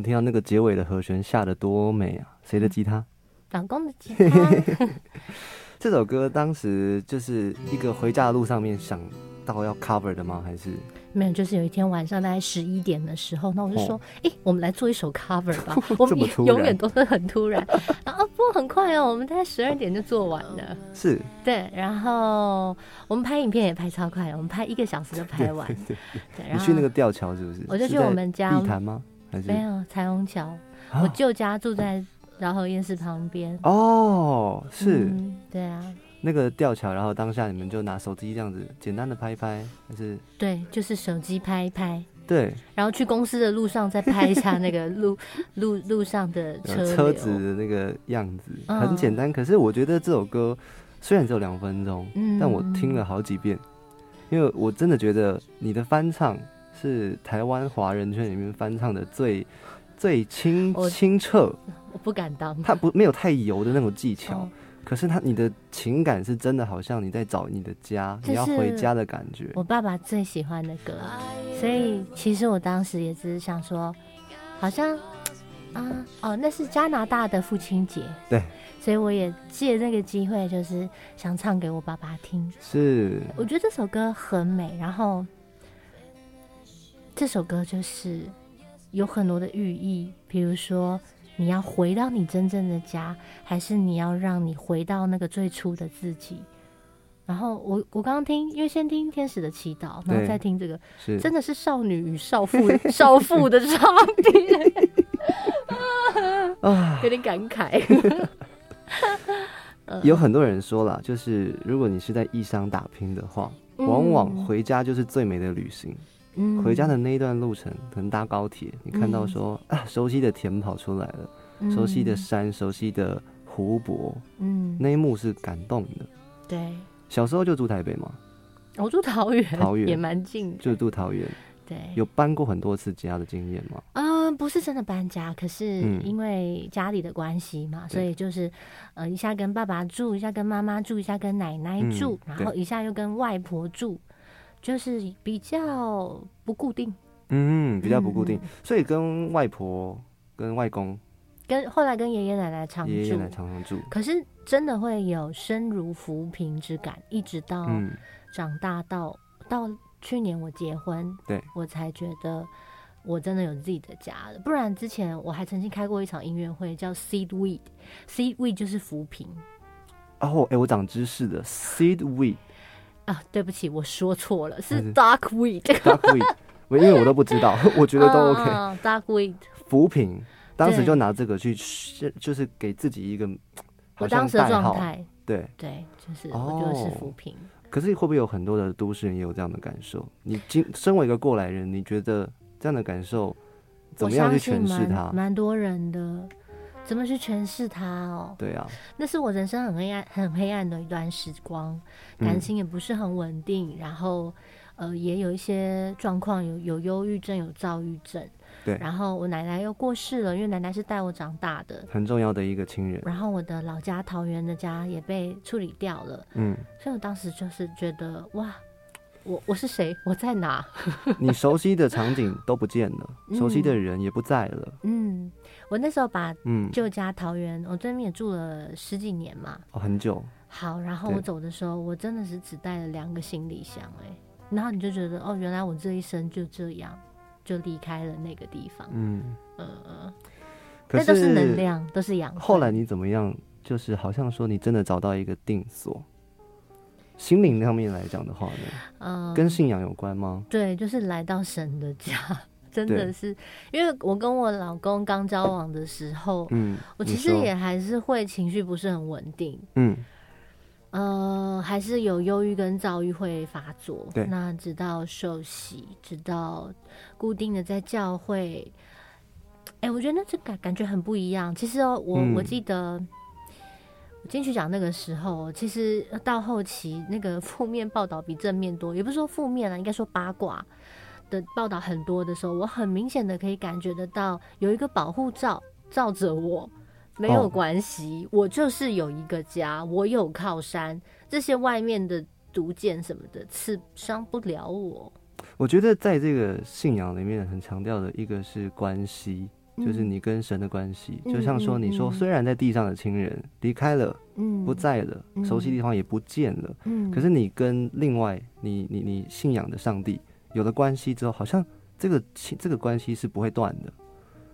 听到那个结尾的和弦下的多美啊？谁的吉他？老公的吉他，这首歌当时就是一个回家的路上面想到要 cover 的吗？还是没有，就是有一天晚上大概十一点的时候，那我就说哦，哎、我们来做一首 cover 吧。我们永远都是很突然。然后哦不，很快哦，我们大概十二点就做完了。是，对，然后我们拍影片也拍超快，我们拍一个小时就拍完。对，然后你去那个吊桥是不是？我就去我们家碧潭吗？还是？没有彩虹桥，啊？我舅家住在饶河夜市旁边。哦，是、嗯对啊，那个吊桥，然后当下你们就拿手机这样子简单的拍一拍，还是？对，就是手机拍一拍，对。然后去公司的路上再拍一下那个 路路路上的车车子的那个样子，嗯。很简单。可是我觉得这首歌虽然只有两分钟，嗯但我听了好几遍，因为我真的觉得你的翻唱是台湾华人圈里面翻唱的最 最清清澈，我不敢当。他不没有太油的那种技巧。哦可是他，你的情感是真的，好像你在找你的家，你要回家的感觉。我爸爸最喜欢的歌，所以其实我当时也只是想说，好像啊哦，那是加拿大的父亲节，对，所以我也借这个机会，就是想唱给我爸爸听。是我觉得这首歌很美，然后这首歌就是有很多的寓意，比如说你要回到你真正的家，还是你要让你回到那个最初的自己。然后我我刚刚听，因为先听《天使的祈祷》，然后再听这个，真的是少女与少妇 少妇的差别，啊，有点感慨。嗯 有很多人说了，就是如果你是在异乡打拼的话，嗯往往回家就是最美的旅行。嗯回家的那一段路程，可能搭高铁，你看到说、啊，熟悉的田跑出来了，嗯。熟悉的山，熟悉的湖泊，嗯，那一幕是感动的。对，小时候就住台北嘛，我住桃园，桃园。也蛮近的，就住桃园，对，有搬过很多次家的经验吗？嗯，不是真的搬家，可是嗯。因为家里的关系嘛，所以就是呃一下跟爸爸住，一下跟妈妈住，一下跟奶奶嗯住，然后一下又跟外婆住，就是比较不固定。嗯，比较不固定，嗯所以跟外婆、跟外公、跟后来跟爷爷奶奶常住爷爷奶，奶常常住。可是真的会有身如浮萍之感，一直到嗯，长大到到去年我结婚，对，我才觉得我真的有自己的家了。不然之前我还曾经开过一场音乐会，叫 Seed Weed，Seed Weed 就是浮萍哦，哎、我长知识的，seed weed 啊。对不起，我说错了，是 Dark Weed。dark weed，我因为我都不知道，我觉得都 OK。啊 Dark Weed，扶贫，当时就拿这个去，就是给自己一个好像我当时的代号状态，对。对，就是我就是哦浮萍。可是会不会有很多的都市人也有这样的感受？你今身为一个过来人，你觉得这样的感受怎么样去诠释它？蛮多人的，怎么去诠释它哦？对啊，那是我人生很黑暗、很黑暗的一段时光，嗯感情也不是很稳定，然后呃也有一些状况，有有忧郁症，有躁郁症。对然后我奶奶又过世了，因为奶奶是带我长大的。很重要的一个亲人。然后我的老家桃园的家也被处理掉了，嗯，所以我当时就是觉得哇，我我是谁？我在哪？你熟悉的场景都不见了，嗯熟悉的人也不在了。嗯，我那时候把嗯，旧家桃园，我这边也住了十几年嘛。哦，很久。好，然后我走的时候，我真的是只带了两个行李箱、哎，然后你就觉得哦，原来我这一生就这样就离开了那个地方，嗯，嗯嗯，可那都是能量，都是养分。后来你怎么样？就是好像说你真的找到一个定所。心灵上面来讲的话呢，嗯，跟信仰有关吗？对，就是来到神的家，真的是，因为我跟我老公刚交往的时候，嗯，我其实也还是会情绪不是很稳定，嗯。呃，还是有忧郁跟躁郁会发作。对。那直到受洗，直到固定的在教会，哎、我觉得那这感感觉很不一样。其实哦，我、嗯。我记得我金曲奖那个时候，其实到后期那个负面报道比正面多，也不是说负面啊，应该说八卦。的报道很多的时候，我很明显的可以感觉得到有一个保护罩罩着我，没有哦关系，我就是有一个家，我有靠山，这些外面的毒箭什么的刺伤不了我。我觉得在这个信仰里面很强调的一个是关系，就是嗯。你跟神的关系。嗯就像说，嗯你说嗯虽然在地上的亲人离开了，嗯。不在了，嗯熟悉地方也不见了，嗯。可是你跟另外你你你信仰的上帝有了关系之后，好像这个亲这个关系是不会断的，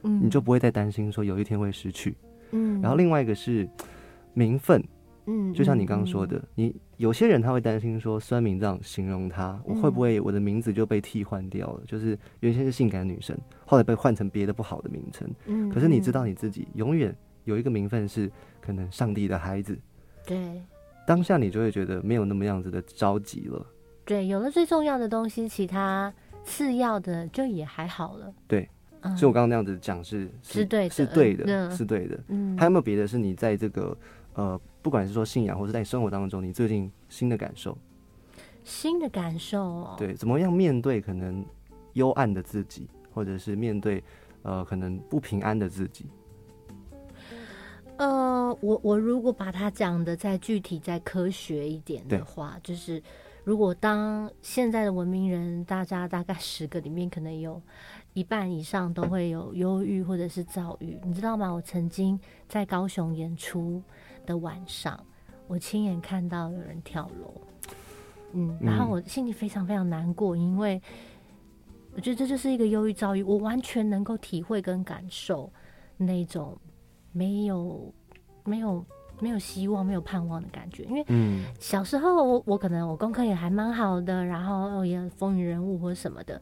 嗯。你就不会再担心说有一天会失去。嗯。然后另外一个是 名分，嗯就像你刚刚说的，你有些人他会担心说酸民这样形容他，我会不会我的名字就被替换掉了？就是原先是性感女神，后来被换成别的不好的名称。嗯可是你知道你自己永远有一个名分是可能上帝的孩子，对当下你就会觉得没有那么样子的着急了。对，有了最重要的东西，其他次要的就也还好了。对，嗯所以我刚刚那样子讲是是对的是对的，嗯是对的。嗯还有没有别的是你在这个呃，不管是说信仰或者在你生活当中，你最近新的感受？新的感受哦，对，怎么样面对可能幽暗的自己，或者是面对呃可能不平安的自己？呃，我我如果把它讲的再具体、再科学一点的话，就是如果当现在的文明人，大家大概十个里面可能有一半以上都会有忧郁或者是躁郁，你知道吗？我曾经在高雄演出的晚上，我亲眼看到有人跳楼，嗯，然后嗯我心里非常非常难过，因为我觉得这就是一个忧郁遭遇，我完全能够体会跟感受那种没有没有没有希望、没有盼望的感觉。因为嗯小时候我我可能我功课也还蛮好的，然后也风云人物或什么的，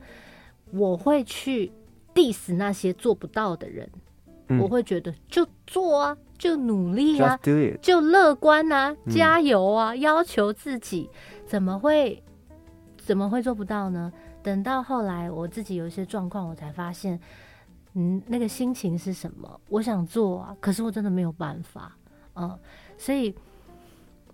我会去 diss 那些做不到的人。嗯我会觉得就做啊，就努力啊就乐观啊，嗯加油啊，要求自己，怎么会怎么会做不到呢？等到后来我自己有一些状况，我才发现，嗯，那个心情是什么？我想做啊，可是我真的没有办法，嗯，所以，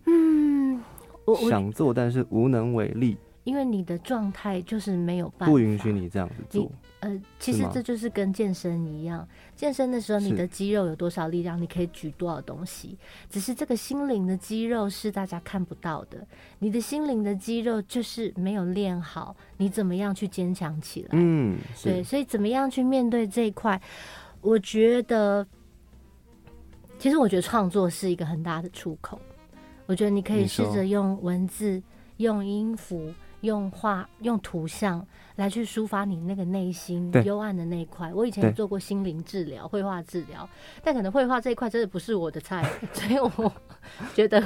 嗯，我我想做但是无能为力，因为你的状态就是没有办法，不允许你这样子做。呃，其实这就是跟健身一样，健身的时候你的肌肉有多少力量，你可以举多少东西。只是这个心灵的肌肉是大家看不到的，你的心灵的肌肉就是没有练好，你怎么样去坚强起来？嗯，对，所以怎么样去面对这一块，我觉得，其实我觉得创作是一个很大的出口。我觉得你可以试着用文字、用音符、用画、用图像来去抒发你那个内心幽暗的那一块。我以前有做过心灵治疗、绘画治疗，但可能绘画这一块真的不是我的菜，所以我觉得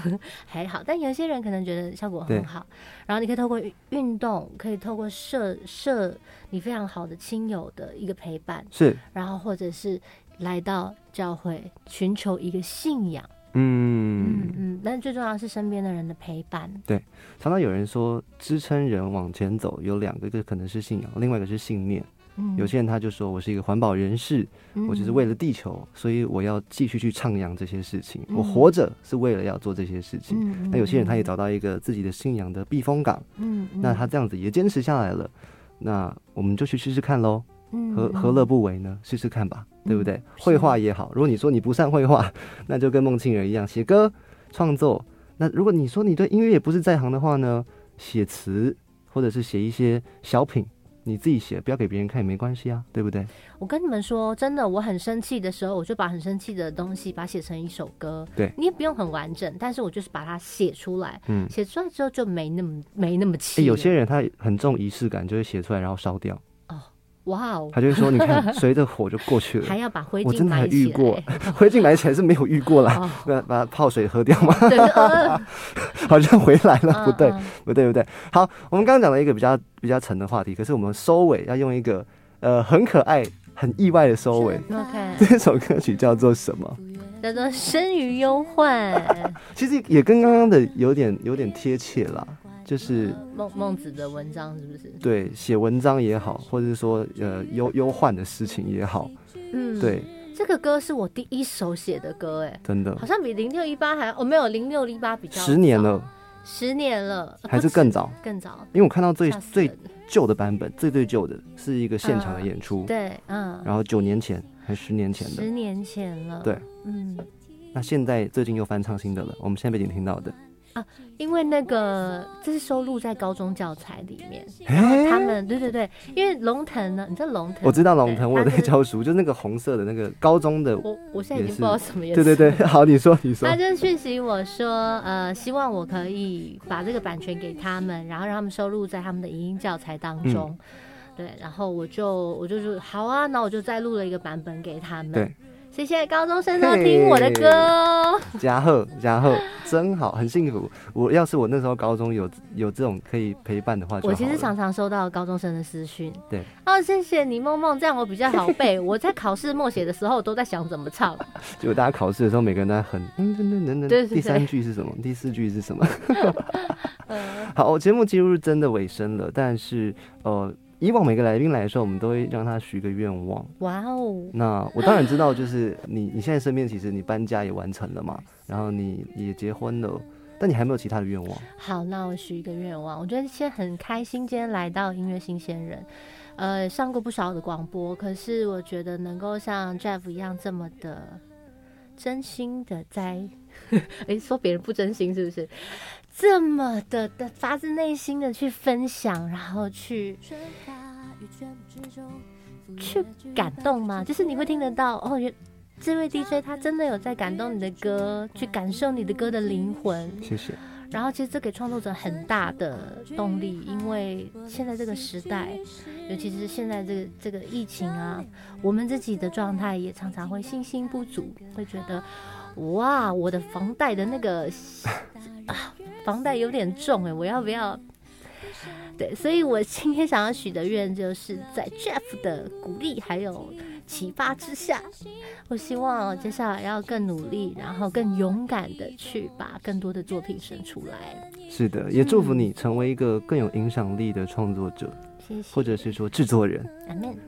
还好。但有些人可能觉得效果很好。然后你可以透过运运动，可以透过社社你非常好的亲友的一个陪伴，是，然后或者是来到教会寻求一个信仰。嗯嗯嗯，但是最重要是身边的人的陪伴。对，常常有人说支撑人往前走有两个，一个可能是信仰，另外一个是信念。嗯有些人他就说我是一个环保人士，嗯我只是为了地球，所以我要继续去徜徉这些事情。嗯我活着是为了要做这些事情。那有些人他也找到一个自己的信仰的避风港，嗯嗯那他这样子也坚持下来了，那我们就去试试看喽。何何乐不为呢？试试看吧，对不对？绘画也好，如果你说你不善绘画，那就跟孟庆儿一样写歌创作。那如果你说你对音乐也不是在行的话呢，写词或者是写一些小品，你自己写，不要给别人看也没关系啊，对不对？我跟你们说，真的，我很生气的时候，我就把很生气的东西把它写成一首歌。对你也不用很完整，但是我就是把它写出来。嗯写出来之后就没那么没那么气。有些人他很重仪式感，就会写出来然后烧掉，哇哦，他就会说，你看 随着火就过去了。还要把灰烬我真的还遇过，灰烬埋起来是没有遇过啦哦，把把泡水喝掉吗？好像回来了，嗯不对嗯，不对，不对。好，我们刚刚讲了一个比较比较沉的话题，可是我们收尾要用一个呃很可爱、很意外的收尾。OK，这首歌曲叫做什么？叫做生于忧患。其实也跟刚刚的有点有点贴切啦，就是孟孟子的文章是不是？对写文章也好，或者是说呃忧忧患的事情也好，嗯，对，这个歌是我第一首写的歌，哎，真的。好像比零六一八还哦，没有零六一八比较十年了，十年了，呃还是更早更早，因为我看到最最旧的版本，最最旧的是一个现场的演出，对，嗯，然后九年前还十年前的，十年前了，对，嗯。那现在最近又翻唱新的了，我们现在背景听到的，啊，因为那个这是收录在高中教材里面，哎然后他们对对对，因为龙腾呢，你知道龙腾，我知道龙腾，我在教书，就那个红色的那个高中的，我我现在已经不知道什么颜色，对对对，好，你说你说他，就讯息我说，呃，希望我可以把这个版权给他们，然后让他们收录在他们的影音教材当嗯中。对，然后我就我就说好啊，那我就再录了一个版本给他们。对，其谢谢高中生都听我的歌哦。嘉贺，嘉贺，真好，很幸福。我要是我那时候高中有有这种可以陪伴的话我其实常常收到高中生的私讯，对，哦，谢谢你梦梦，这样我比较好背。我在考试默写的时候都在想怎么唱，结果大家考试的时候，每个人都在哼，嗯，等等等等，对对对第三句是什么？第四句是什么？嗯 好，节目进入真的尾声了，但是呃，以往每个来宾来的时候，我们都会让他许个愿望。哇哦，那我当然知道，就是你你现在身边其实你搬家也完成了嘛，然后你也结婚了，但你还没有其他的愿望。好，那我许一个愿望，我觉得现在很开心，今天来到音乐新鲜人，呃，上过不少的广播，可是我觉得能够像 Jeff 一样这么的真心的在，诶，说别人不真心是不是？这么的的发自内心的去分享，然后去去感动吗？就是你会听得到哦，原这位 DJ 他真的有在感动你的歌，去感受你的歌的灵魂。谢谢。然后其实这给创作者很大的动力，因为现在这个时代，尤其是现在这个这个疫情啊，我们自己的状态也常常会信心不足，会觉得哇，我的房贷的那个啊，房贷有点重哎，我要不要？对，所以我今天想要许的愿，就是在 Jeff 的鼓励还有启发之下，我希望接下来要更努力，然后更勇敢的去把更多的作品生出来。是的，也祝福你成为一个更有影响力的创作者，谢谢，或者是说制作人，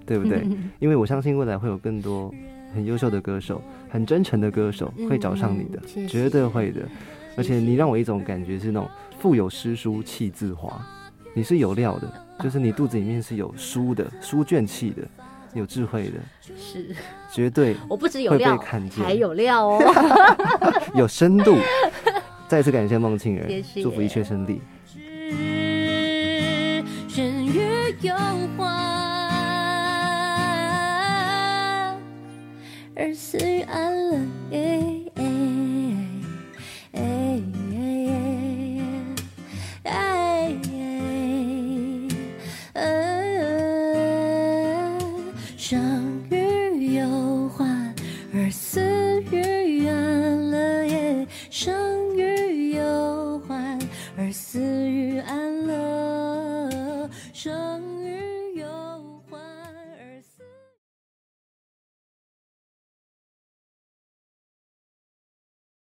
对不对？因为我相信未来会有更多很优秀的歌手、很真诚的歌手会找上你的，绝对会的。而且你让我一种感觉是那种腹有诗书气自华，你是有料的，就是你肚子里面是有书的、书卷气的，有智慧的，是绝对我不止有料，看见，还有料哦。有深度。再次感谢孟庆儿祝福一切顺利。而死于安乐。